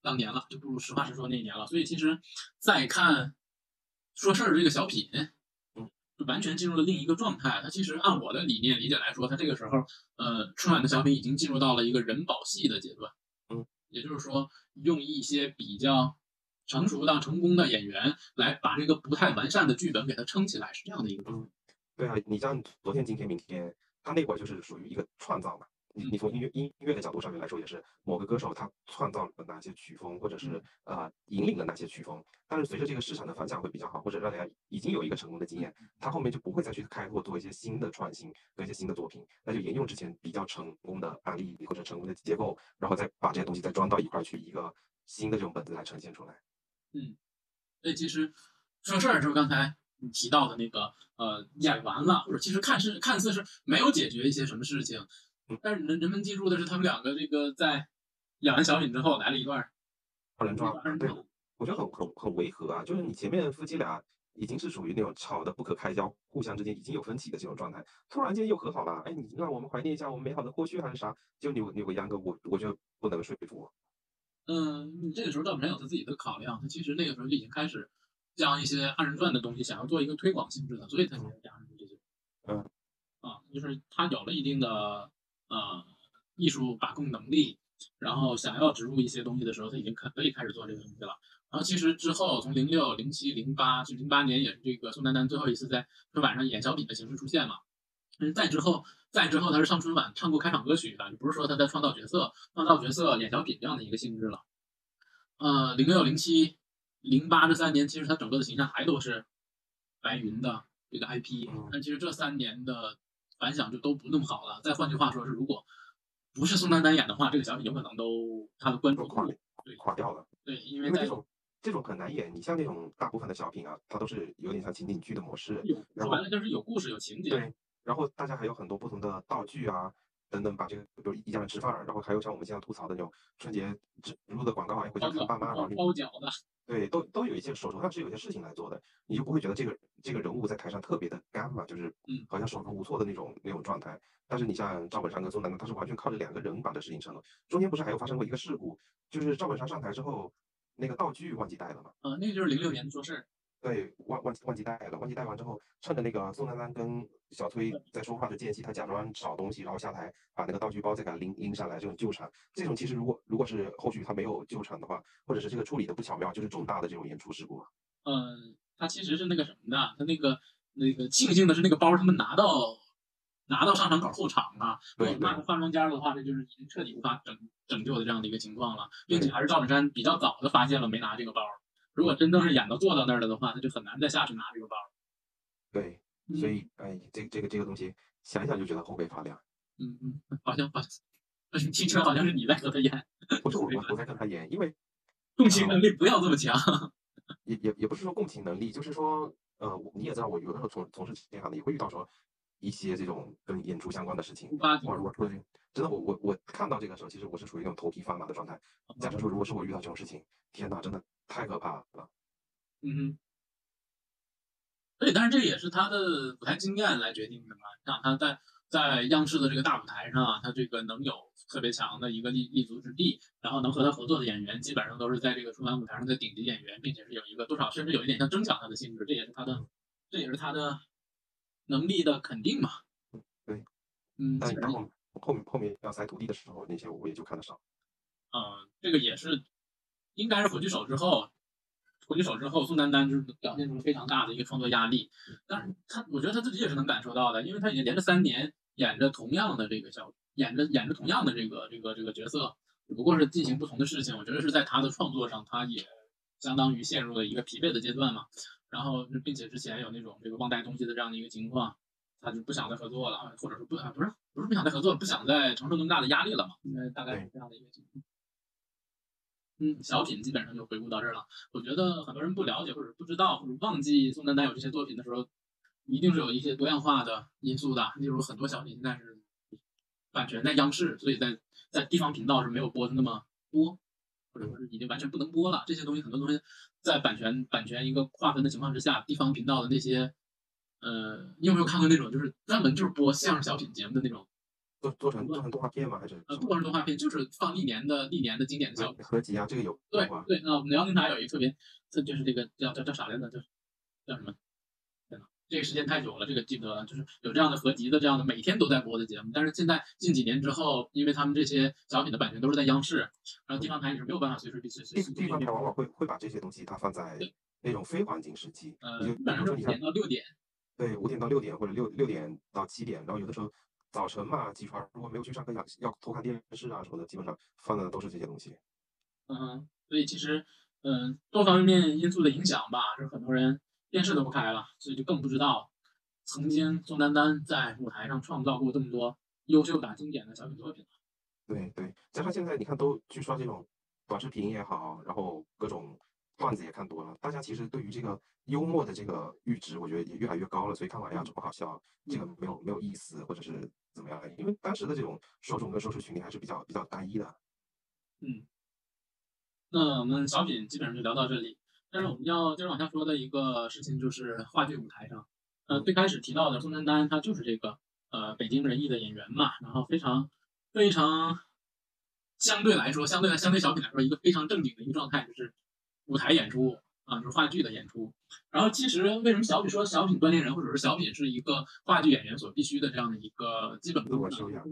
当年了，就不如实话实说那一年了。所以其实再看说事儿这个小品，嗯，就完全进入了另一个状态。它其实按我的理念理解来说，它这个时候呃春晚的小品已经进入到了一个人保戏的阶段，嗯，也就是说用一些比较。成熟到成功的演员来把这个不太完善的剧本给它撑起来，是这样的一个状态。对啊，你像昨天、今天、明天，他那会儿就是属于一个创造嘛。你你从音乐音音乐的角度上面来说，也是某个歌手他创造了哪些曲风，或者是呃引领了哪些曲风。但是随着这个市场的反响会比较好，或者让大家已经有一个成功的经验，他后面就不会再去开拓做一些新的创新和一些新的作品，那就沿用之前比较成功的案例或者成功的结构，然后再把这些东西再装到一块儿去，一个新的这种本子来呈现出来。嗯所以其实说事儿就是刚才你提到的那个呃演完了，或者其实看似看似是没有解决一些什么事情，但是人人们记住的是他们两个这个在演完小品之后来了一段二人转二人，对转，我觉得很很很违和啊，就是你前面夫妻俩已经是属于那种吵得不可开交，互相之间已经有分歧的这种状态，突然间又和好了，哎，你让我们怀念一下我们美好的过去还是啥？就你有你有个秧歌，我我觉得不能说服我。嗯，这个时候赵本山有他自己的考量，他其实那个时候就已经开始将一些二人转的东西想要做一个推广性质的，所以他才加上这些。嗯，啊，就是他有了一定的呃艺术把控能力，然后想要植入一些东西的时候，他已经可可以开始做这个东西了。然后其实之后从零六、零七、零八，就零八年也是这个宋丹丹最后一次在春晚上演小品的形式出现嘛。但是再之后，再之后他是上春晚唱过开场歌曲的，就不是说他在创造角色、创造角色演小品这样的一个性质了。呃，零六、零七、零八这三年，其实他整个的形象还都是白云的这个 IP，嗯但其实这三年的反响就都不那么好了。再换句话说是，如果不是宋丹丹演的话，这个小品有可能都他的关注都垮度对垮掉了，对，因为这种这种很难演。你像那种大部分的小品啊，它都是有点像情景剧的模式，说白了就是有故事有情节，对，然后大家还有很多不同的道具啊，等等，把这个比如一家人吃饭，然后还有像我们经常吐槽的那种春节植入的广告啊，回家看爸妈，然后包饺子，对，都都有一些手头上是有一些事情来做的，你就不会觉得这个这个人物在台上特别的干嘛，就是嗯好像手足无措的那种那种状态。但是你像赵本山跟宋丹丹，他是完全靠着两个人把这事情成了。中间不是还有发生过一个事故，就是赵本山上台之后，那个道具忘记带了嘛？呃，那个就是零六年的说事儿，对，忘忘记忘记带了，忘记带完之后，趁着那个宋丹丹跟小崔在说话的间隙，他假装找东西，然后下台把那个道具包再给他拎拎上来，这种救场，这种其实如果如果是后续他没有救场的话，或者是这个处理的不巧妙，就是重大的这种演出事故。嗯，他其实是那个什么的，他那个那个庆幸的是那个包他们拿到拿到上场口后场了，如对果拿到化妆间的话，那就是已经彻底无法拯拯救的这样的一个情况了，并且还是赵本山比较早的发现了没拿这个包，如果真正是演到坐到那儿了的话，他就很难再下去拿这个包。对，嗯所以哎，这这个这个东西想一想就觉得后背发凉。嗯嗯，好像好像，听起来好像是你在和他演，不是我我我在跟他演，因为共情能力不要这么强。<laughs> 也也也不是说共情能力，就是说，呃，你也知道，我有的时候从从事这行的也会遇到说一些这种跟演出相关的事情。突发情哇，如果出真的我我我看到这个时候，其实我是属于那种头皮发麻的状态。假设说，如果是我遇到这种事情，天呐，真的太可怕了。嗯哼。对，但是这也是他的舞台经验来决定的嘛。让他在在央视的这个大舞台上啊，他这个能有特别强的一个立立足之地，然后能和他合作的演员基本上都是在这个春晚舞台上的顶级演员，并且是有一个多少甚至有一点像争抢他的性质，这也是他的，这也是他的能力的肯定嘛。对，嗯，后后面后面要塞徒弟的时候，那些我也就看得少。嗯，这个也是应该是火炬手之后，火炬手之后，宋丹丹就是表现出了非常大的一个创作压力。但是他，我觉得他自己也是能感受到的，因为他已经连着三年演着同样的这个小，演着演着同样的这个这个这个角色，只不过是进行不同的事情。我觉得是在他的创作上，他也相当于陷入了一个疲惫的阶段嘛。然后，并且之前有那种这个忘带东西的这样的一个情况，他就不想再合作了，或者说不啊不是不是不想再合作，不想再承受那么大的压力了嘛，应该大概是这样的一个情况。嗯，小品基本上就回顾到这儿了。我觉得很多人不了解或者不知道或者忘记宋丹丹有这些作品的时候，一定是有一些多样化的因素的。例如很多小品现在是版权在央视，所以在在地方频道是没有播的那么多，或者说是已经完全不能播了。这些东西很多东西在版权版权一个划分的情况之下，地方频道的那些，呃，你有没有看过那种就是专门就是播相声小品节目的那种？做做成做成动画片吗？还是呃，不光是动画片，就是放历年的历年的经典的小品。合集啊？这个有对？对，那我们辽宁台有一个特别，这就是这个叫叫叫啥来着？叫叫什么？天呐，这个时间太久了，这个记不得了。就是有这样的合集的这样的每天都在播的节目，但是现在近几年之后，因为他们这些小品的版权都是在央视，然后地方台你是没有办法随时随随随地时地方台往往会会把这些东西它放在那种非黄金时期，呃，你就基本上五比如说你看点到六点，对，五点到六点或者六六点到七点，然后有的时候早晨嘛，起床如果没有去上课要要偷看电视啊什么的，基本上放的都是这些东西。嗯，所以其实嗯、多方面因素的影响吧，是很多人电视都不开了，所以就更不知道曾经宋丹丹在舞台上创造过这么多优秀的经典的小品作品。对对，加上现在你看都去刷这种短视频也好，然后各种段子也看多了，大家其实对于这个幽默的这个阈值，我觉得也越来越高了。所以看完呀，这不好笑，这个没有没有意思，或者是怎么样？因为当时的这种受众跟收视群体还是比较比较单一的。嗯，那我们小品基本上就聊到这里。但是我们要接着往下说的一个事情就是话剧舞台上，呃，最开始提到的宋丹丹，她就是这个呃北京人艺的演员嘛，然后非常非常相对来说，相对相对小品来说，一个非常正经的一个状态，就是舞台演出啊，就是话剧的演出。然后其实为什么小品说小品锻炼人，或者是小品是一个话剧演员所必须的这样的一个基本功功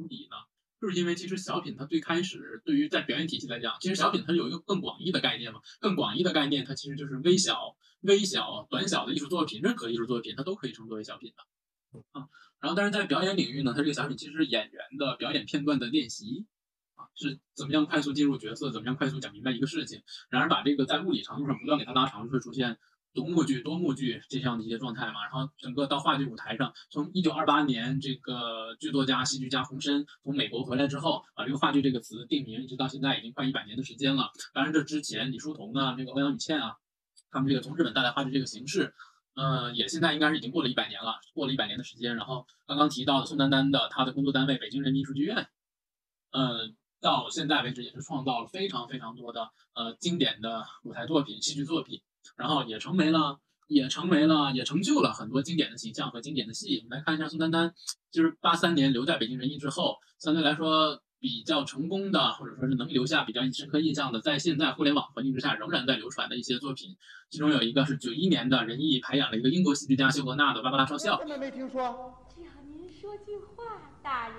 底呢？就是因为其实小品它最开始对于在表演体系来讲，其实小品它有一个更广义的概念嘛，更广义的概念它其实就是微小、微小、短小的艺术作品，任何艺术作品它都可以称作为小品的啊。然后，但是在表演领域呢，它这个小品其实是演员的表演片段的练习啊，是怎么样快速进入角色，怎么样快速讲明白一个事情。然而把这个在物理长度上不断给它拉长，就会出现独幕剧、多幕剧这样的一些状态嘛。然后整个到话剧舞台上，从一九二八年这个剧作家、戏剧家洪深从美国回来之后，把这个话剧这个词定名，一直到现在已经快一百年的时间了。当然，这之前李叔同啊，这个欧阳予倩啊，他们这个从日本带来话剧这个形式。呃，也现在应该是已经过了一百年了，过了一百年的时间。然后刚刚提到的宋丹丹的她的工作单位北京人民艺术剧院，嗯，到现在为止也是创造了非常非常多的呃经典的舞台作品、戏剧作品，然后也成为了也成为了也成就了很多经典的形象和经典的戏。我们来看一下宋丹丹，就是八三年留在北京人艺之后，相对来说比较成功的，或者说是能留下比较深刻印象的，在现在互联网环境之下仍然在流传的一些作品，其中有一个是九一年的人艺培养了一个英国戏剧家休格纳的《芭芭拉少校》。根本没听说。只要您说句话，大人，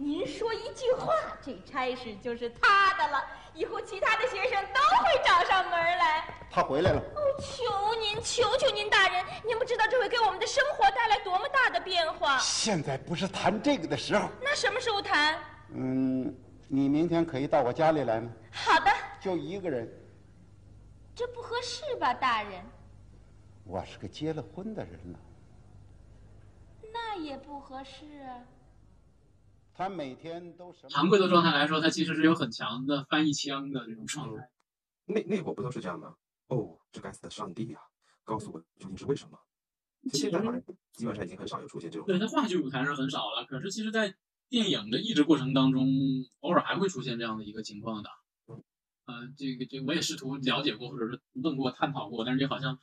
您说一句话，这差事就是他的了。以后其他的学生都会找上门来。他回来了，哦，求您，求求您，大人，您不知道这会给我们的生活带来多么大的变化。现在不是谈这个的时候。那什么时候谈？嗯，你明天可以到我家里来吗？好的，就一个人，这不合适吧，大人？我是个结了婚的人了。那也不合适啊。他每天都什么？常规的状态来说，他其实是有很强的翻译腔的这种状态。那那会儿不都是这样吗？哦，这该死的上帝呀！告诉我究竟是为什么？其实现在基本上已经很少有出现这种。对，在话剧舞台上很少了，可是其实，在电影的译制过程当中，偶尔还会出现这样的一个情况的。呃，这个这个我也试图了解过，或者是问过、探讨过，但是这好像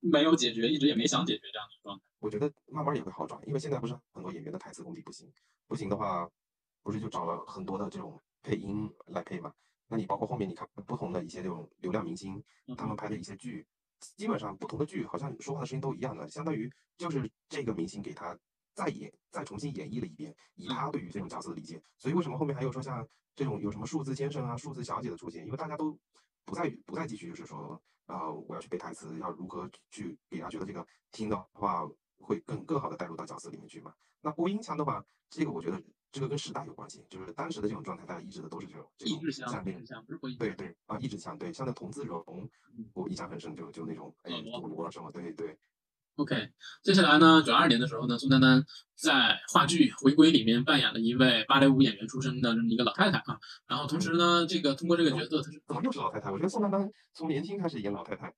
没有解决，一直也没想解决这样的状态。我觉得慢慢也会好转，因为现在不是很多演员的台词功底不行，不行的话，不是就找了很多的这种配音来配嘛？那你包括后面你看不同的一些这种流量明星，他们拍的一些剧，基本上不同的剧好像说话的声音都一样的，相当于就是这个明星给他再演、再重新演绎了一遍，以他对于这种角色的理解。所以为什么后面还有说像这种有什么数字先生啊、数字小姐的出现？因为大家都不再不再继续就是说，呃，我要去背台词，要如何去给他觉得这个听的话会更更好的带入到角色里面去嘛？那播音腔的话，这个我觉得这个跟时代有关系，就是当时的这种状态，大家一直的都是这种这种抑制腔，像那抑制腔不是播音腔。对对啊，一直强对，像那童自荣，我印象很深，就就那种哎恶魔佐罗什么，对对 OK，接下来呢，九二年的时候呢，宋丹丹在话剧《回归》里面扮演了一位芭蕾舞演员出身的这么一个老太太啊。然后同时呢，这个通过这个角色，她是怎么又是老太太？我觉得宋丹丹从年轻开始演老太太，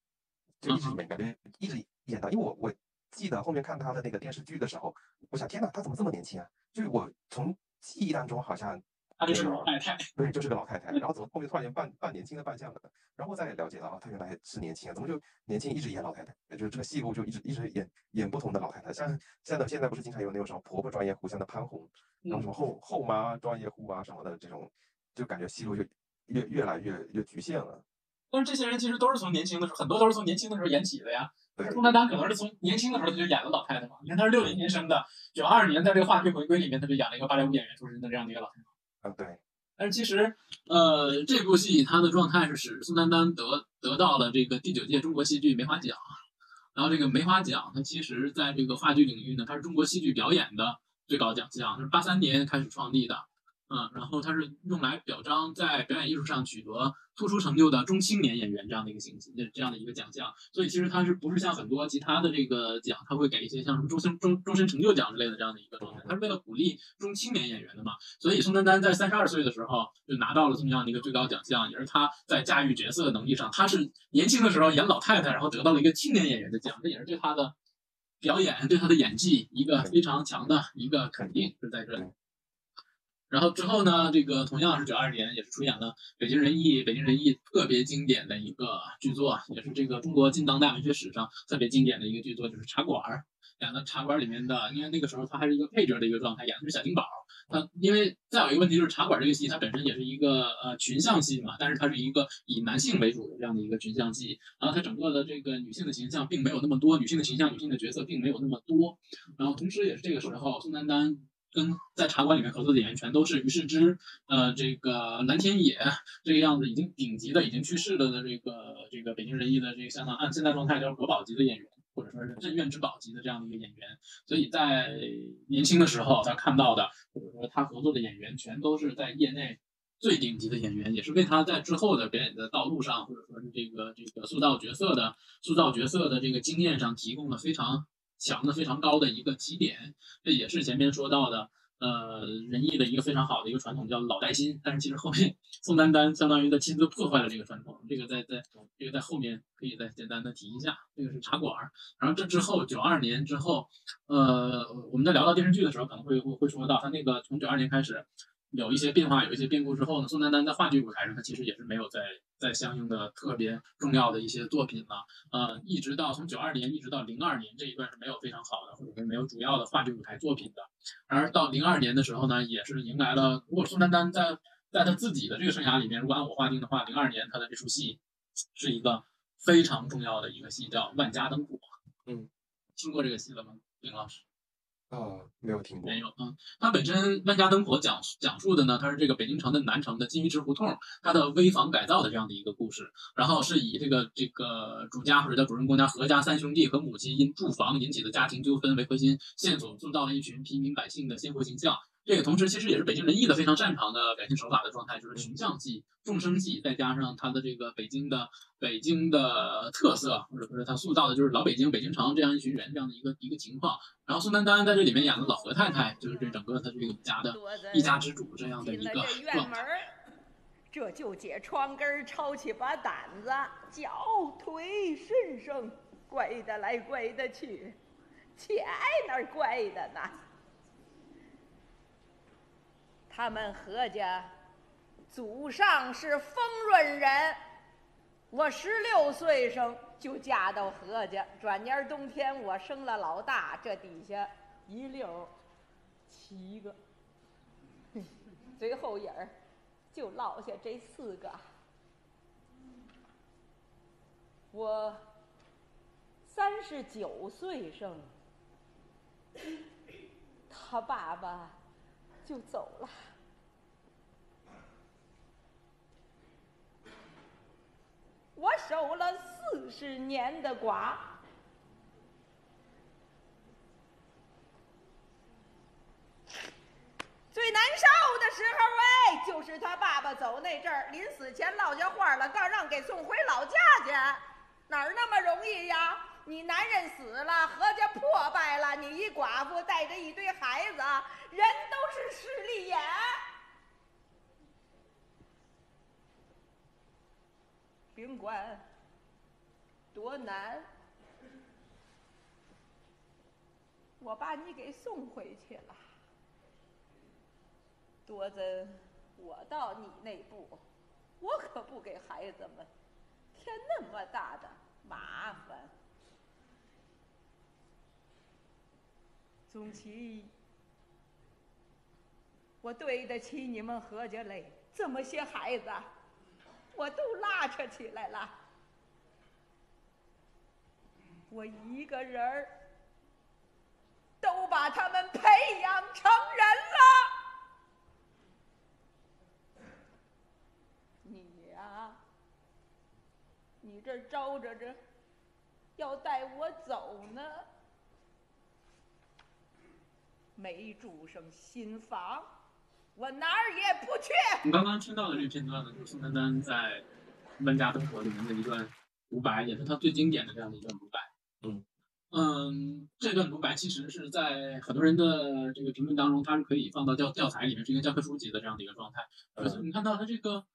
就一直演，感觉一直演的。因为我我记得后面看她的那个电视剧的时候，我想天哪，她怎么这么年轻啊？就是我从记忆当中好像她就是老太太。对，就是个老太太。然后怎么后面突然间扮扮年轻的扮相了？然后再了解到啊，她原来是年轻啊，怎么就年轻一直演老太太？就是这个戏路就一直一直演演不同的老太太。像现在现在不是经常有那种什么婆婆专业户，像那潘虹，然后什么后后妈专业户啊什么的这种，就感觉戏路就越越来越越局限了。但是这些人其实都是从年轻的时候，很多都是从年轻的时候演起的呀。对宋丹丹可能是从年轻的时候她就演了老太太嘛。你看她是六零年生的，九二年在这个话剧回归里面，她就演了一个芭蕾舞演员出身的这样的一个老太太。啊，对，但是其实，呃，这部戏它的状态是使宋丹丹得得到了这个第九届中国戏剧梅花奖。然后这个梅花奖，它其实在这个话剧领域呢，它是中国戏剧表演的最高奖项，是八三年开始创立的。嗯，然后它是用来表彰在表演艺术上取得突出成就的中青年演员这样的一个形这这样的一个奖项。所以其实它是不是像很多其他的这个奖，他会给一些像什么终身终终身成就奖之类的这样的一个状态，它是为了鼓励中青年演员的嘛。所以宋丹丹在三十二岁的时候就拿到了这么样的一个最高奖项，也是她在驾驭角色的能力上，她是年轻的时候演老太太，然后得到了一个青年演员的奖，这也是对她的表演、对她的演技一个非常强的一个肯定，是在这里。然后之后呢，这个同样是九二年，也是出演了《北京人艺》，北京人艺特别经典的一个剧作，也是这个中国近当代文学史上特别经典的一个剧作，就是《茶馆》。演了《茶馆》里面的，因为那个时候他还是一个配角的一个状态，演的是小金宝。他因为再有一个问题就是，《茶馆》这个戏它本身也是一个呃群像戏嘛，但是它是一个以男性为主的这样的一个群像戏，然后它整个的这个女性的形象并没有那么多，女性的形象、女性的角色并没有那么多。然后同时也是这个时候，宋丹丹。跟在茶馆里面合作的演员全都是于世之，呃，这个蓝天野这个样子已经顶级的、已经去世了的这个这个北京人艺的这个相当按现在状态叫国宝级的演员，或者说是镇院之宝级的这样的一个演员。所以在年轻的时候他看到的，或者说他合作的演员全都是在业内最顶级的演员，也是为他在之后的表演的道路上，或者说是这个这个塑造角色的塑造角色的这个经验上提供了非常。强的非常高的一个起点，这也是前面说到的，呃，仁义的一个非常好的一个传统，叫老带新。但是其实后面宋丹丹相当于在亲自破坏了这个传统，这个在在这个在后面可以再简单的提一下。这个是茶馆，然后这之后九二年之后，呃，我们在聊到电视剧的时候可能会会会说到，他那个从九二年开始。有一些变化，有一些变故之后呢，宋丹丹在话剧舞台上，她其实也是没有在在相应的特别重要的一些作品了。呃，一直到从九二年一直到零二年这一段是没有非常好的，或者是没有主要的话剧舞台作品的。而到零二年的时候呢，也是迎来了，如果宋丹丹在在她自己的这个生涯里面，如果按我划定的话，零二年她的这出戏是一个非常重要的一个戏，叫《万家灯火》。嗯，听过这个戏了吗，林老师？哦，没有听过，没有啊。它本身《万家灯火》讲讲述的呢，它是这个北京城的南城的金鱼池胡同，它的危房改造的这样的一个故事。然后是以这个这个主家或者叫主人公家何家三兄弟和母亲因住房引起的家庭纠纷为核心线索，塑造了一群平民百姓的鲜活形象。这个同时其实也是北京人艺的非常擅长的表现手法的状态，就是群像戏、众生戏，再加上它的这个北京的北京的特色，或者说是它塑造的就是老北京、北京城这样一群人这样的一个一个情况。然后宋丹丹在这里面演的老何太太，就是这整个她这个家的一家之主这样的一个状态。这就解窗根儿抄起把胆子，脚腿顺生，拐的来拐的去，且爱哪儿拐的呢？他们何家祖上是丰润人，我十六岁生就嫁到何家，转年冬天我生了老大，这底下一溜七个，<laughs> 最后影儿就落下这四个。我三十九岁生，他爸爸就走了。我守了四十年的寡，最难受的时候哎，就是他爸爸走那阵儿，临死前落下话了，告让给送回老家去，哪儿那么容易呀？你男人死了，何家破败了，你一寡妇带着一堆孩子，人都是势利眼。甭管多难，我把你给送回去了。多真，我到你那步，我可不给孩子们添那么大的麻烦。总其，我对得起你们何家嘞，这么些孩子。我都拉扯起来了，我一个人儿都把他们培养成人了。你呀，你这招着着要带我走呢，没住上新房。我哪儿也不去。你刚刚听到的这片段呢，就是宋丹丹在《温家灯火》里面的一段独白，也是她最经典的这样的一段独白。嗯嗯，这段独白其实是在很多人的这个评论当中，它是可以放到教教材里面，是一个教科书级的这样的一个状态。而且你看到他这个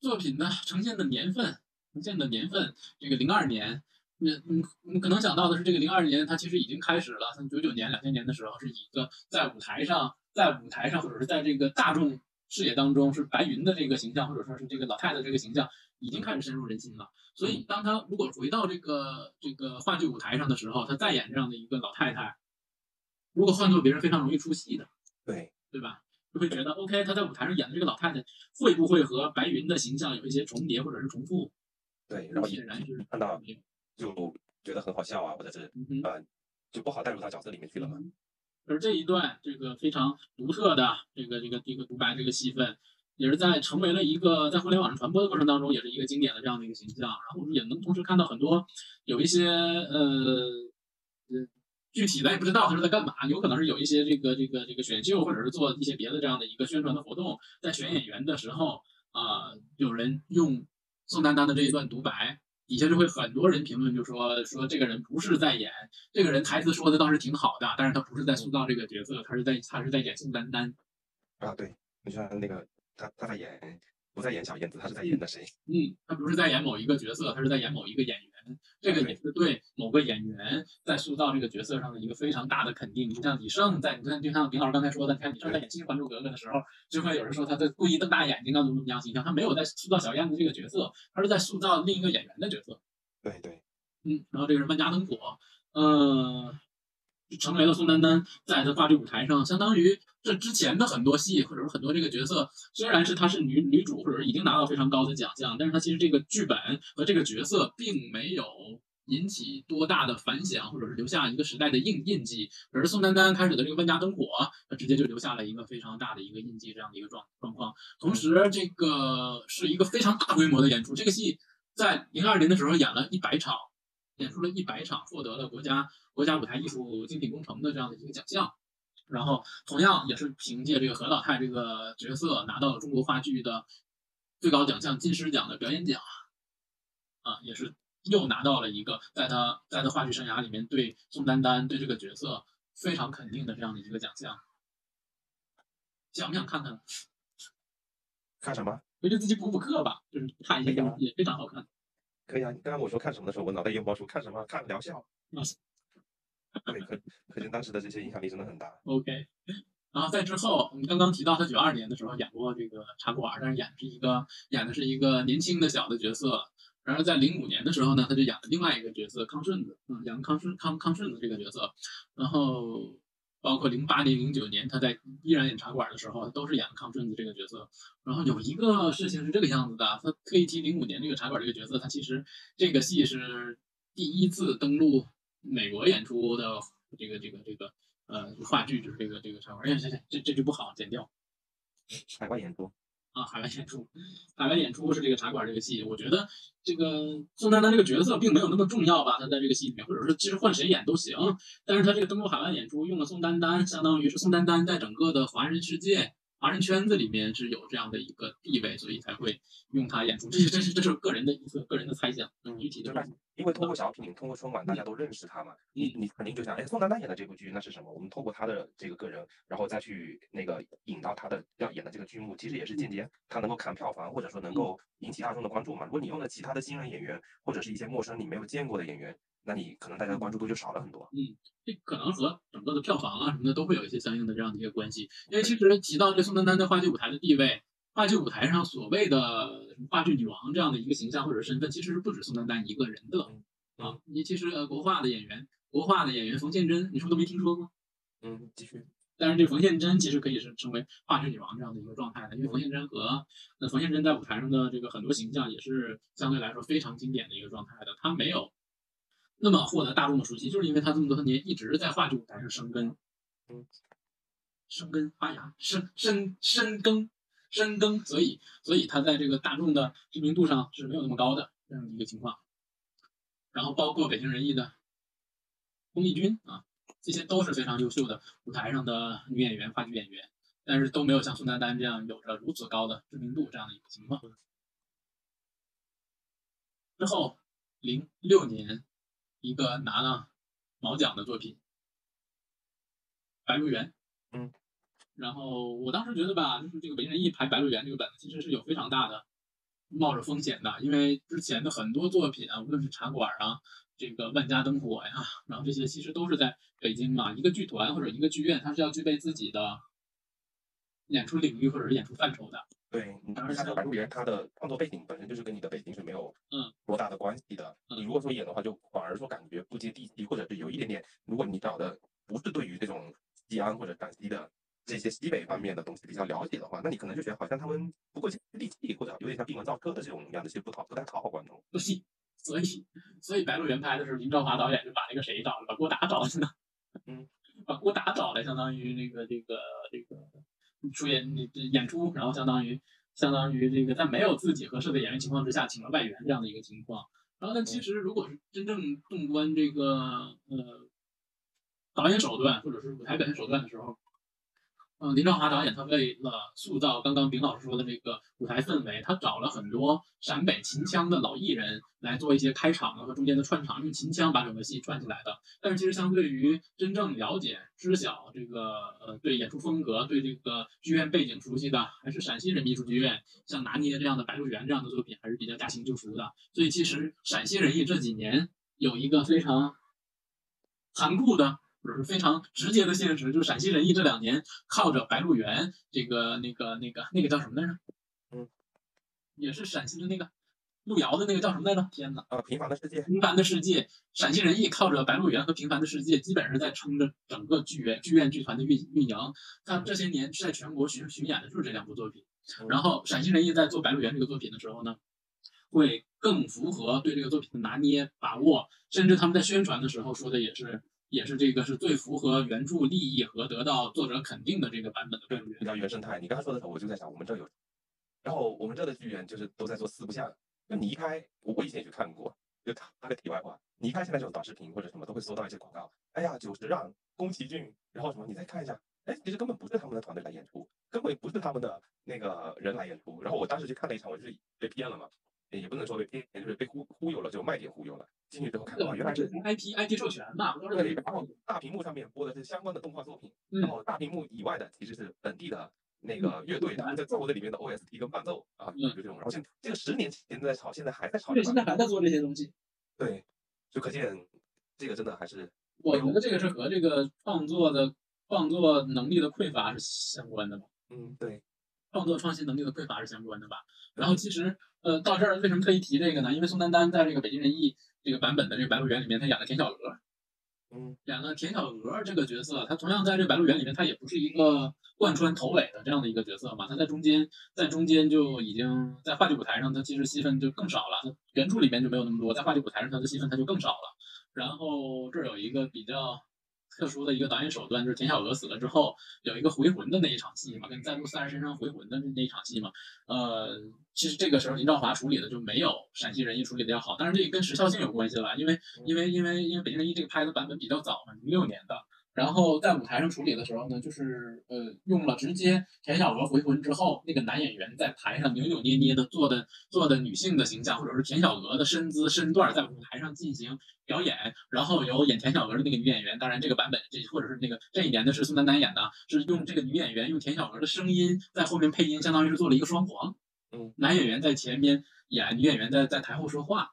作品呢，呈现的年份，呈现的年份，这个零二年。那嗯，你可能想到的是，这个零二年，它其实已经开始了。像九九年、两千年的时候，是一个在舞台上，在舞台上，或者是在这个大众视野当中，是白云的这个形象，或者说是这个老太太这个形象，已经开始深入人心了。所以，当他如果回到这个这个话剧舞台上的时候，他再演这样的一个老太太，如果换做别人，非常容易出戏的，对对吧？就会觉得，OK，他在舞台上演的这个老太太，会不会和白云的形象有一些重叠或者是重复？对，然后显然就是看到。就觉得很好笑啊，或者是呃，就不好带入到角色里面去了嘛。而这一段这个非常独特的这个这个这个独白这个戏份，也是在成为了一个在互联网上传播的过程当中，也是一个经典的这样的一个形象。然后我们也能同时看到很多有一些呃呃具体的也不知道他是在干嘛，有可能是有一些这个这个这个选秀或者是做一些别的这样的一个宣传的活动，在选演员的时候啊，有人用宋丹丹的这一段独白。底下就会很多人评论，就说说这个人不是在演，这个人台词说的倒是挺好的，但是他不是在塑造这个角色，他是在他是在演宋丹丹。啊，对，你像那个他他在演，不在演小燕子，他是在演的谁？嗯，他不是在演某一个角色，他是在演某一个演员。这个也是对某个演员在塑造这个角色上的一个非常大的肯定。你像李晟在，你看就像林老师刚才说的，你看李晟在演《新还珠格格》的时候，就会有人说他在故意瞪大眼睛啊，怎么怎么样形象，他没有在塑造小燕子这个角色，他是在塑造另一个演员的角色。对对，嗯，然后这个是万家灯火，呃，成为了宋丹丹在的话剧舞台上，相当于这之前的很多戏或者是很多这个角色，虽然是她是女女主或者是已经拿到非常高的奖项，但是她其实这个剧本和这个角色并没有引起多大的反响，或者是留下一个时代的印印记。可是宋丹丹开始的这个万家灯火，她直接就留下了一个非常大的一个印记，这样的一个状状况。同时，这个是一个非常大规模的演出，这个戏在零二年的时候演了一百场。演出了一百场，获得了国家国家舞台艺术精品工程的这样的一个奖项，然后同样也是凭借这个何老太这个角色拿到了中国话剧的最高奖项金狮奖的表演奖，啊，也是又拿到了一个在他在他话剧生涯里面对宋丹丹对这个角色非常肯定的这样的一个奖项。想不想看看？看什么？回去自己补补课吧，就是看一些东西，非常好看。可以啊，你刚刚我说看什么的时候，我脑袋一冒出看什么？看疗效。<laughs> 对，可可见当时的这些影响力真的很大。OK，然后在之后，我们刚刚提到他九二年的时候演过这个茶馆，但是演的是一个演的是一个年轻的小的角色。然后在零五年的时候呢，他就演了另外一个角色康顺子，嗯，演康顺康康顺子这个角色。然后包括零八年、零九年他在依然演茶馆的时候，都是演康顺子这个角色。然后有一个事情是这个样子的，他特意提零五年这个茶馆这个角色，他其实这个戏是第一次登陆美国演出的这个这个这个呃话剧，就是这个这个茶馆。哎，这这这这句不好，剪掉海外演出，啊！海外演出，海外演出是这个茶馆这个戏，我觉得这个宋丹丹这个角色并没有那么重要吧，他在这个戏里面，或者说其实换谁演都行，但是他这个登陆海外演出用了宋丹丹，相当于是宋丹丹在整个的华人世界。华人圈子里面是有这样的一个地位，所以才会用它演出。这是这是这是个人的一个个人的猜想，嗯，具体的就是因为通过小品，通过春晚，大家都认识他嘛，你你肯定就想，哎，宋丹丹演的这部剧那是什么？我们透过他的这个个人，然后再去那个引到他的要演的这个剧目，其实也是间接他能够砍票房，或者说能够引起大众的关注嘛。如果你用了其他的新人演员，或者是一些陌生你没有见过的演员，那你可能大家的关注度就少了很多。嗯这可能和整个的票房啊什么的都会有一些相应的这样的一个关系。因为其实提到这宋丹丹在话剧舞台的地位，话剧舞台上所谓的什么话剧女王这样的一个形象或者身份，其实是不止宋丹丹一个人的啊。你其实呃国画的演员，国画的演员冯宪珍，你是不是都没听说过？嗯，继续。但是这冯宪珍其实可以是成为话剧女王这样的一个状态的，因为冯宪珍和那冯宪珍在舞台上的这个很多形象也是相对来说非常经典的一个状态的，她没有。那么获得大众的熟悉，就是因为他这么多年一直在话剧舞台上生根，嗯，生根发芽，深深深耕深耕，所以所以他在这个大众的知名度上是没有那么高的这样的一个情况。然后包括北京人艺的龚丽君啊，这些都是非常优秀的舞台上的女演员、话剧演员，但是都没有像宋丹丹这样有着如此高的知名度这样的一个情况。之后，零六年。一个拿了毛奖的作品《白鹿原》，嗯，然后我当时觉得吧，就是这个北京人艺排《白鹿原》这个本子，其实是有非常大的冒着风险的，因为之前的很多作品啊，无论是茶馆啊，这个万家灯火呀，然后这些其实都是在北京嘛，一个剧团或者一个剧院，它是要具备自己的演出领域或者是演出范畴的。对，你当时看《白鹿原》，他的创作背景本身就是跟你的北京是没有嗯多大的关系的。嗯你如果说演的话，就反而说感觉不接地气，或者是有一点点，如果你找的不是对于这种西安或者陕西的这些西北方面的东西比较了解的话，那你可能就觉得好像他们不够接地气，或者有点像闭门造车的这种样子，其实不讨不太讨好观众。所以，所以，所以《白鹿原》拍的时候，林兆华导演就把那个谁找了，把郭达找来了，嗯，<laughs> 把郭达找来，相当于那个这个这个出演演出，然后相当于相当于这个在没有自己合适的演员情况之下，请了外援这样的一个情况。然后呢，其实如果是真正纵观这个呃导演手段或者是舞台表现手段的时候，嗯，林兆华导演他为了塑造刚刚丙老师说的这个舞台氛围，他找了很多陕北秦腔的老艺人来做一些开场和中间的串场，用秦腔把整个戏串起来的。但是其实相对于真正了解、知晓这个呃对演出风格、对这个剧院背景熟悉的，还是陕西人民艺术剧院，像拿捏这样的《白鹿原》这样的作品，还是比较驾轻就熟的。所以其实陕西人艺这几年有一个非常残酷的。或者是非常直接的现实，就是陕西人艺这两年靠着《白鹿原》这个那个那个那个叫什么来着？嗯，也是陕西的那个路遥的那个叫什么来着？天呐，啊，平凡的世界，平凡的世界，陕西人艺靠着《白鹿原》和《平凡的世界》，基本上在撑着整个剧院剧院剧团的运运营。他这些年是在全国巡巡演的就是这两部作品。然后陕西人艺在做《白鹿原》这个作品的时候呢，会更符合对这个作品的拿捏把握，甚至他们在宣传的时候说的也是。也是这个是最符合原著利益和得到作者肯定的这个版本的白鹿原比。较原生态。你刚才说的时候，我就在想，我们这有，然后我们这的剧院就是都在做四不像。那你一开，我我以前也去看过，就他的题外话，你一开现在这种短视频或者什么都会搜到一些广告，哎呀，九十让宫崎骏，然后什么，你再看一下，哎，其实根本不是他们的团队来演出，根本不是他们的那个人来演出。然后我当时去看了一场，我就是被骗了嘛。也不能说被骗，就是被忽忽悠了，就卖点忽悠了。进去之后看，到，原来是 IP IP 授权嘛，都是对，然后大屏幕上面播的是相关的动画作品，嗯然后大屏幕以外的其实是本地的那个乐队他们在做的里面的 OST 跟伴奏啊，就这种。然后现这个十年前在炒，现在还在炒。对，现在还在做这些东西。对，就可见这个真的还是。我觉得这个是和这个创作的创作能力的匮乏是相关的吧？嗯，对，创作创新能力的匮乏是相关的吧？然后其实呃，到这儿为什么特意提这个呢？因为宋丹丹在这个《北京人艺》这个版本的这个《白鹿原》里面，她演了田小娥。嗯，演了田小娥这个角色，她同样在这《白鹿原》里面，她也不是一个贯穿头尾的这样的一个角色嘛。她在中间，在中间就已经在话剧舞台上，她其实戏份就更少了。原著里面就没有那么多，在话剧舞台上，她的戏份她就更少了。然后这儿有一个比较特殊的一个导演手段，就是田小娥死了之后，有一个回魂的那一场戏嘛，跟在陆四儿身上回魂的那一场戏嘛。呃，其实这个时候林兆华处理的就没有陕西人艺处理的要好，当然这也跟时效性有关系了，因为因为因为因为北京人艺这个拍的版本比较早嘛，零六年的。然后在舞台上处理的时候呢，就是呃用了直接田小娥回魂之后，那个男演员在台上扭扭捏捏的做的做的女性的形象，或者是田小娥的身姿身段在舞台上进行表演，然后由演田小娥的那个女演员，当然这个版本这或者是那个这一年的是宋丹丹演的，是用这个女演员用田小娥的声音在后面配音，相当于是做了一个双簧，嗯，男演员在前面演，女演员在在台后说话。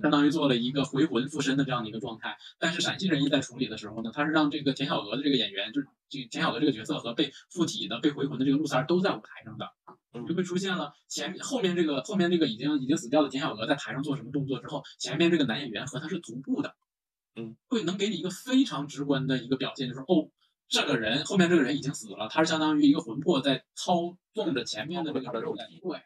相当于做了一个回魂附身的这样的一个状态，但是陕西人艺在处理的时候呢，他是让这个田小娥的这个演员，就是这个田小娥这个角色和被附体的、被回魂的这个陆三儿都在舞台上的，就会出现了前后面这个后面这个已经已经死掉的田小娥在台上做什么动作之后，前面这个男演员和他是同步的，嗯，会能给你一个非常直观的一个表现，就是哦，这个人后面这个人已经死了，他是相当于一个魂魄在操纵着前面的这个肉体，对。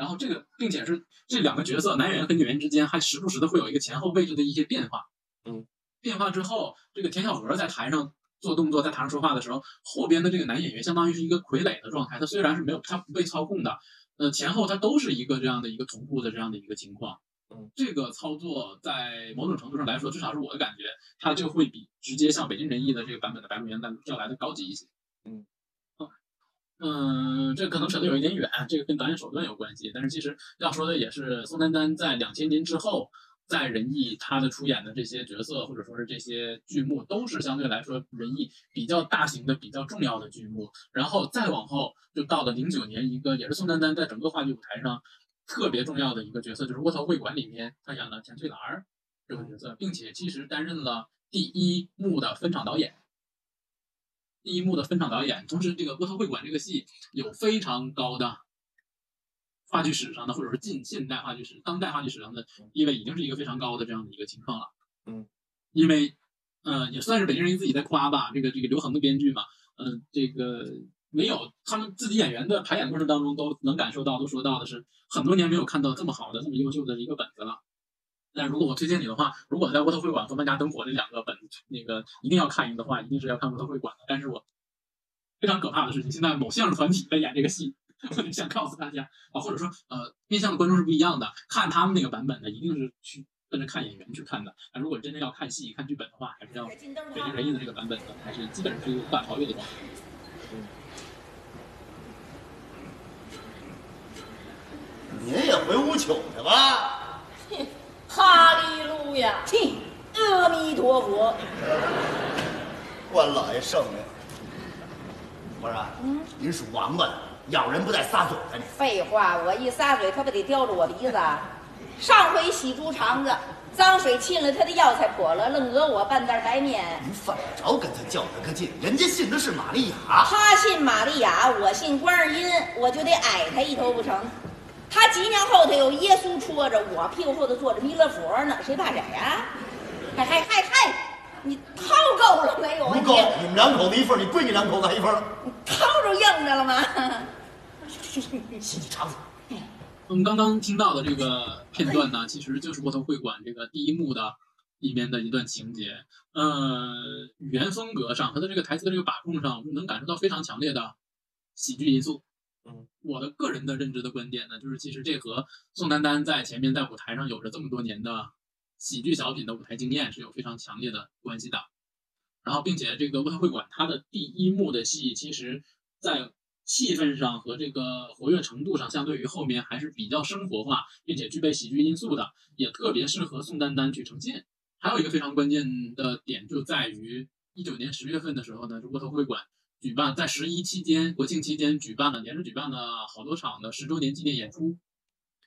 然后这个，并且是这两个角色，男演员和女演员之间还时不时的会有一个前后位置的一些变化。嗯，变化之后，这个田小娥在台上做动作，在台上说话的时候，后边的这个男演员相当于是一个傀儡的状态。他虽然是没有，他不被操控的，呃，前后他都是一个这样的一个同步的这样的一个情况。嗯，这个操作在某种程度上来说，至少是我的感觉，它就会比直接像北京人艺的这个版本的《白鹿原》要来的高级一些。嗯。嗯，这可能扯得有一点远，这个跟导演手段有关系。但是其实要说的也是，宋丹丹在两千年之后，在人艺她的出演的这些角色或者说是这些剧目，都是相对来说人艺比较大型的、比较重要的剧目。然后再往后，就到了零九年，一个也是宋丹丹在整个话剧舞台上特别重要的一个角色，就是《窝头会馆》里面，她演了田翠兰这个角色，并且其实担任了第一幕的分场导演。第一幕的分场导演，同时这个《波特会馆》这个戏有非常高的话剧史上的，或者是近现代话剧史、当代话剧史上的地位，已经是一个非常高的这样的一个情况了。嗯，因为，呃，也算是北京人自己在夸吧。这个这个刘恒的编剧嘛，嗯，这个没有他们自己演员的排演过程当中都能感受到，都说到的是很多年没有看到这么好的、这么优秀的一个本子了。但如果我推荐你的话，如果在沃特会馆和万家灯火这两个本那个一定要看一个的话，一定是要看沃特会馆的。但是我非常可怕的事情，现在某相声团体在演这个戏，我就想告诉大家啊，或者说呃，面向的观众是不一样的，看他们那个版本的，一定是去跟着看演员去看的。啊，如果真的要看戏、看剧本的话，还是要北京人艺的这个版本的，还是基本上是一个无法超越的状态。您也回屋取去吧。<laughs> 哈利路亚！嘿，阿弥陀佛！关老爷圣明。我说，嗯，您属王八的，咬人不带撒嘴的。你废话，我一撒嘴，他不得叼着我鼻子？上回洗猪肠子，脏水浸了他的药材破了，愣讹我半袋白面。你犯不着跟他较这个劲，人家信的是玛利亚。他信玛利亚，我信观世音，我就得矮他一头不成？他脊梁后头有耶稣戳着，我屁股后头坐着弥勒佛呢，谁怕谁呀？嗨嗨嗨嗨，你掏够了没有啊？不够，你们两口子一份，你闺女两口子一份了。你掏着硬着了吗？洗洗肠子。我们刚刚听到的这个片段呢，其实就是《窝头会馆》这个第一幕的里面的一段情节。呃，语言风格上和他这个台词的这个把控上，我们能感受到非常强烈的喜剧因素。我的个人的认知的观点呢，就是其实这和宋丹丹在前面在舞台上有着这么多年的喜剧小品的舞台经验是有非常强烈的关系的。然后，并且这个窝头会馆它的第一幕的戏，其实在气氛上和这个活跃程度上，相对于后面还是比较生活化，并且具备喜剧因素的，也特别适合宋丹丹去呈现。还有一个非常关键的点就在于一九年十月份的时候呢，窝头会馆举办在十一期间国庆期间举办了连着举办了好多场的十周年纪念演出，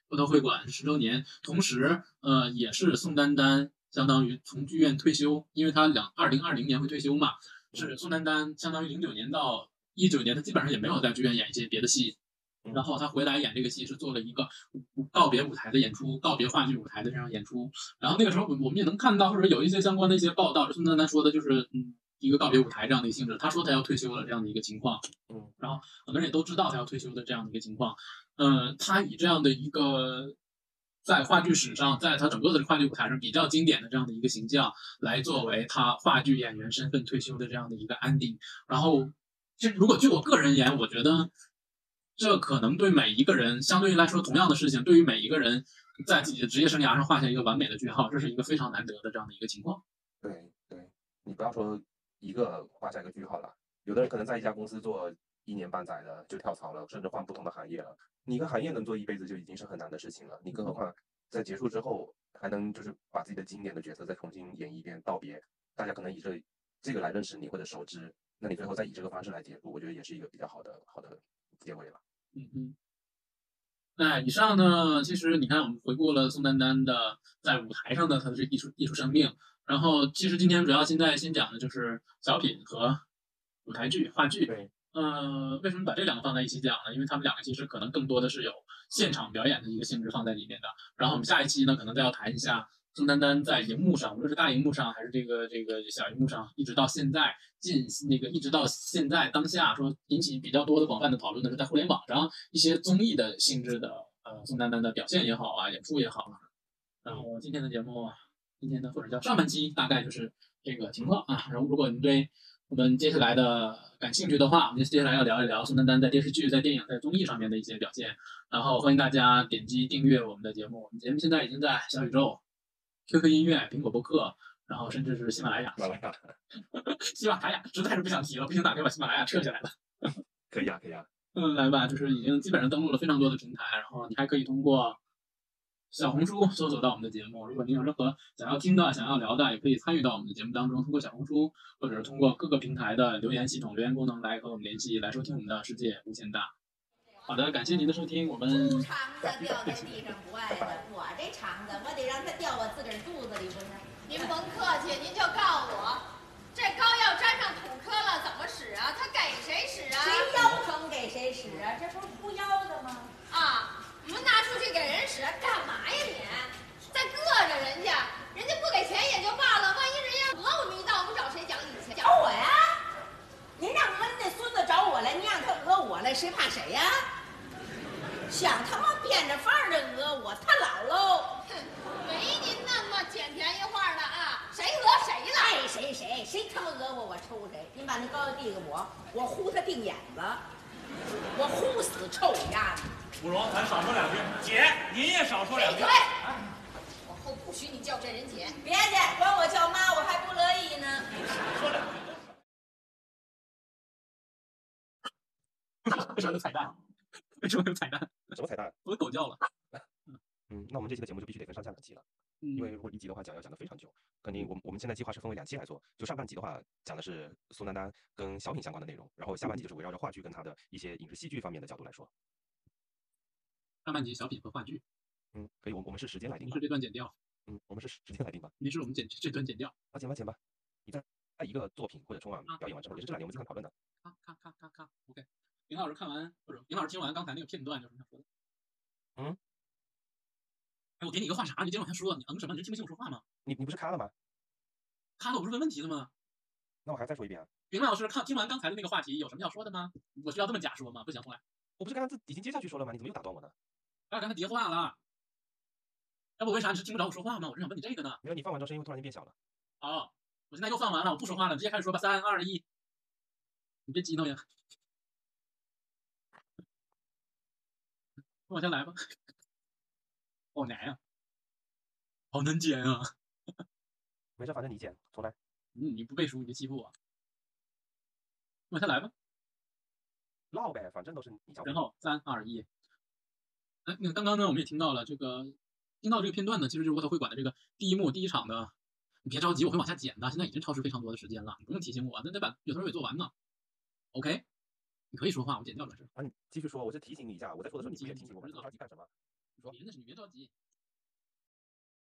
国德会馆十周年，同时呃也是宋丹丹相当于从剧院退休，因为她两二零二零年会退休嘛，是宋丹丹相当于零九年到一九年，她基本上也没有在剧院演一些别的戏。然后他回来演这个戏是做了一个告别舞台的演出，告别话剧舞台的这样演出。然后那个时候我们也能看到，或者有一些相关的一些报道，宋丹丹说的就是嗯一个告别舞台这样的一个性质。他说他要退休了这样的一个情况，嗯，然后很多人也都知道他要退休的这样的一个情况。嗯，他以这样的一个在话剧史上，在他整个的话剧舞台上比较经典的这样的一个形象，来作为他话剧演员身份退休的这样的一个安定。然后，其实如果据我个人言，我觉得。这可能对每一个人，相对于来说，同样的事情，对于每一个人，在自己的职业生涯上画下一个完美的句号，这是一个非常难得的这样的一个情况。对对，你不要说一个画下一个句号了，有的人可能在一家公司做一年半载的就跳槽了，甚至换不同的行业了。你一个行业能做一辈子就已经是很难的事情了，你更何况在结束之后还能就是把自己的经典的角色再重新演一遍道别，大家可能以这这个来认识你或者熟知，那你最后再以这个方式来结束，我觉得也是一个比较好的好的结尾了。嗯嗯，那以上呢，其实你看，我们回顾了宋丹丹的在舞台上的她的这艺术艺术生命。然后，其实今天主要现在先讲的就是小品和舞台剧、话剧。对。呃，为什么把这两个放在一起讲呢？因为他们两个其实可能更多的是有现场表演的一个性质放在里面的。然后我们下一期呢，可能再要谈一下。宋丹丹在荧幕上，无论是大荧幕上还是这个这个小荧幕上，一直到现在近那个一直到现在当下，说引起比较多的广泛的讨论的是在互联网上一些综艺的性质的呃宋丹丹的表现也好啊，演出也好。然后今天的节目，今天的或者叫上半期大概就是这个情况啊。然后如果您对我们接下来的感兴趣的话，我们接下来要聊一聊宋丹丹在电视剧、在电影、在综艺上面的一些表现。然后欢迎大家点击订阅我们的节目，我们节目现在已经在小宇宙。QQ 音乐、苹果播客，然后甚至是喜马拉雅。喜马拉雅实在是不想提了，不行，哪天把喜马拉雅撤下来了。可以啊，可以啊。嗯，来吧，就是已经基本上登录了非常多的平台，然后你还可以通过小红书搜索到我们的节目。如果您有任何想要听的、想要聊的，也可以参与到我们的节目当中，通过小红书或者是通过各个平台的留言系统、留言功能来和我们联系，来收听我们的世界无限大。好的，感谢您的收听，我们。猪肠子掉在地上不爱了，我这肠子我得让它掉我自个儿肚子里不是？您甭客气，您就告诉我，这膏药沾上土磕了怎么使啊？它给谁使啊？谁腰疼给谁使啊？这不是铺腰的吗？啊，我们拿出去给人使，干嘛呀你？再硌着人家，人家不给钱也就罢了，万一人家讹我们一道，我们找谁讲理去？找我呀？您让我们那孙子找我来，您让他讹我来，谁怕谁呀？想他妈变着法儿的讹我，他老喽！哼，没您那么捡便宜话的啊！谁讹谁了？爱谁谁，谁他妈讹我，我抽谁！您把那膏药递给我，我呼他腚眼子，我呼死臭丫头！不容，咱少说两句。姐，您也少说两句。闭嘴！往后不许你叫这人姐。别介，管我叫妈，我还不乐意呢。说两句。为什么有彩蛋？为什么有彩蛋？什么彩蛋？我狗叫了。嗯，那我们这期的节目就必须得分上下两期了，因为如果一集的话讲要讲的非常久，肯定我我们现在计划是分为两期来做，就上半集的话讲的是宋丹丹跟小品相关的内容，然后下半集就是围绕着话剧跟她的一些影视戏剧方面的角度来说。上半集小品和话剧。嗯，可以，我我们是时间来定。是这段剪掉。嗯，我们是时间来定吧。你是我们剪这段剪掉。啊，剪吧剪吧。你在在一个作品或者春晚表演完之后，也是这两年我们经常讨论的。咔咔咔咔咔，OK。林老师看完或者林老师听完刚才那个片段，有什么想说的？嗯。哎，我给你一个话茬，你接着往下说。你嗯什么？你听不清我说话吗？你你不是卡了吗？卡了，我不是问问题的吗？那我还再说一遍啊。林老师看听完刚才的那个话题，有什么要说的吗？我需要这么假说吗？不行，重来。我不是刚刚已经接下去说了吗？你怎么又打断我呢？刚才叠话了。要不为啥你是听不着我说话吗？我是想问你这个呢。没有，你放完之后声音突然间变小了。好，我现在又放完了，我不说话了，直接开始说吧。三二一，你别激动呀。往下来吧，好难呀，好难剪啊！没事，反正你剪，重来。嗯，你不背书，你就欺负我。往下来吧，唠呗，反正都是你讲。然后三二一，哎，那刚刚呢，我们也听到了这个，听到这个片段呢，其实就是沃特会馆的这个第一幕第一场的。你别着急，我会往下剪的。现在已经超时非常多的时间了，你不用提醒我，那得把有头尾做完呢。OK，你可以说话，我剪掉了是。啊，你继续说，我就提醒你一下，我在说的时候你不继续提醒我吗？你着急干什么？你说别的事，你别着急。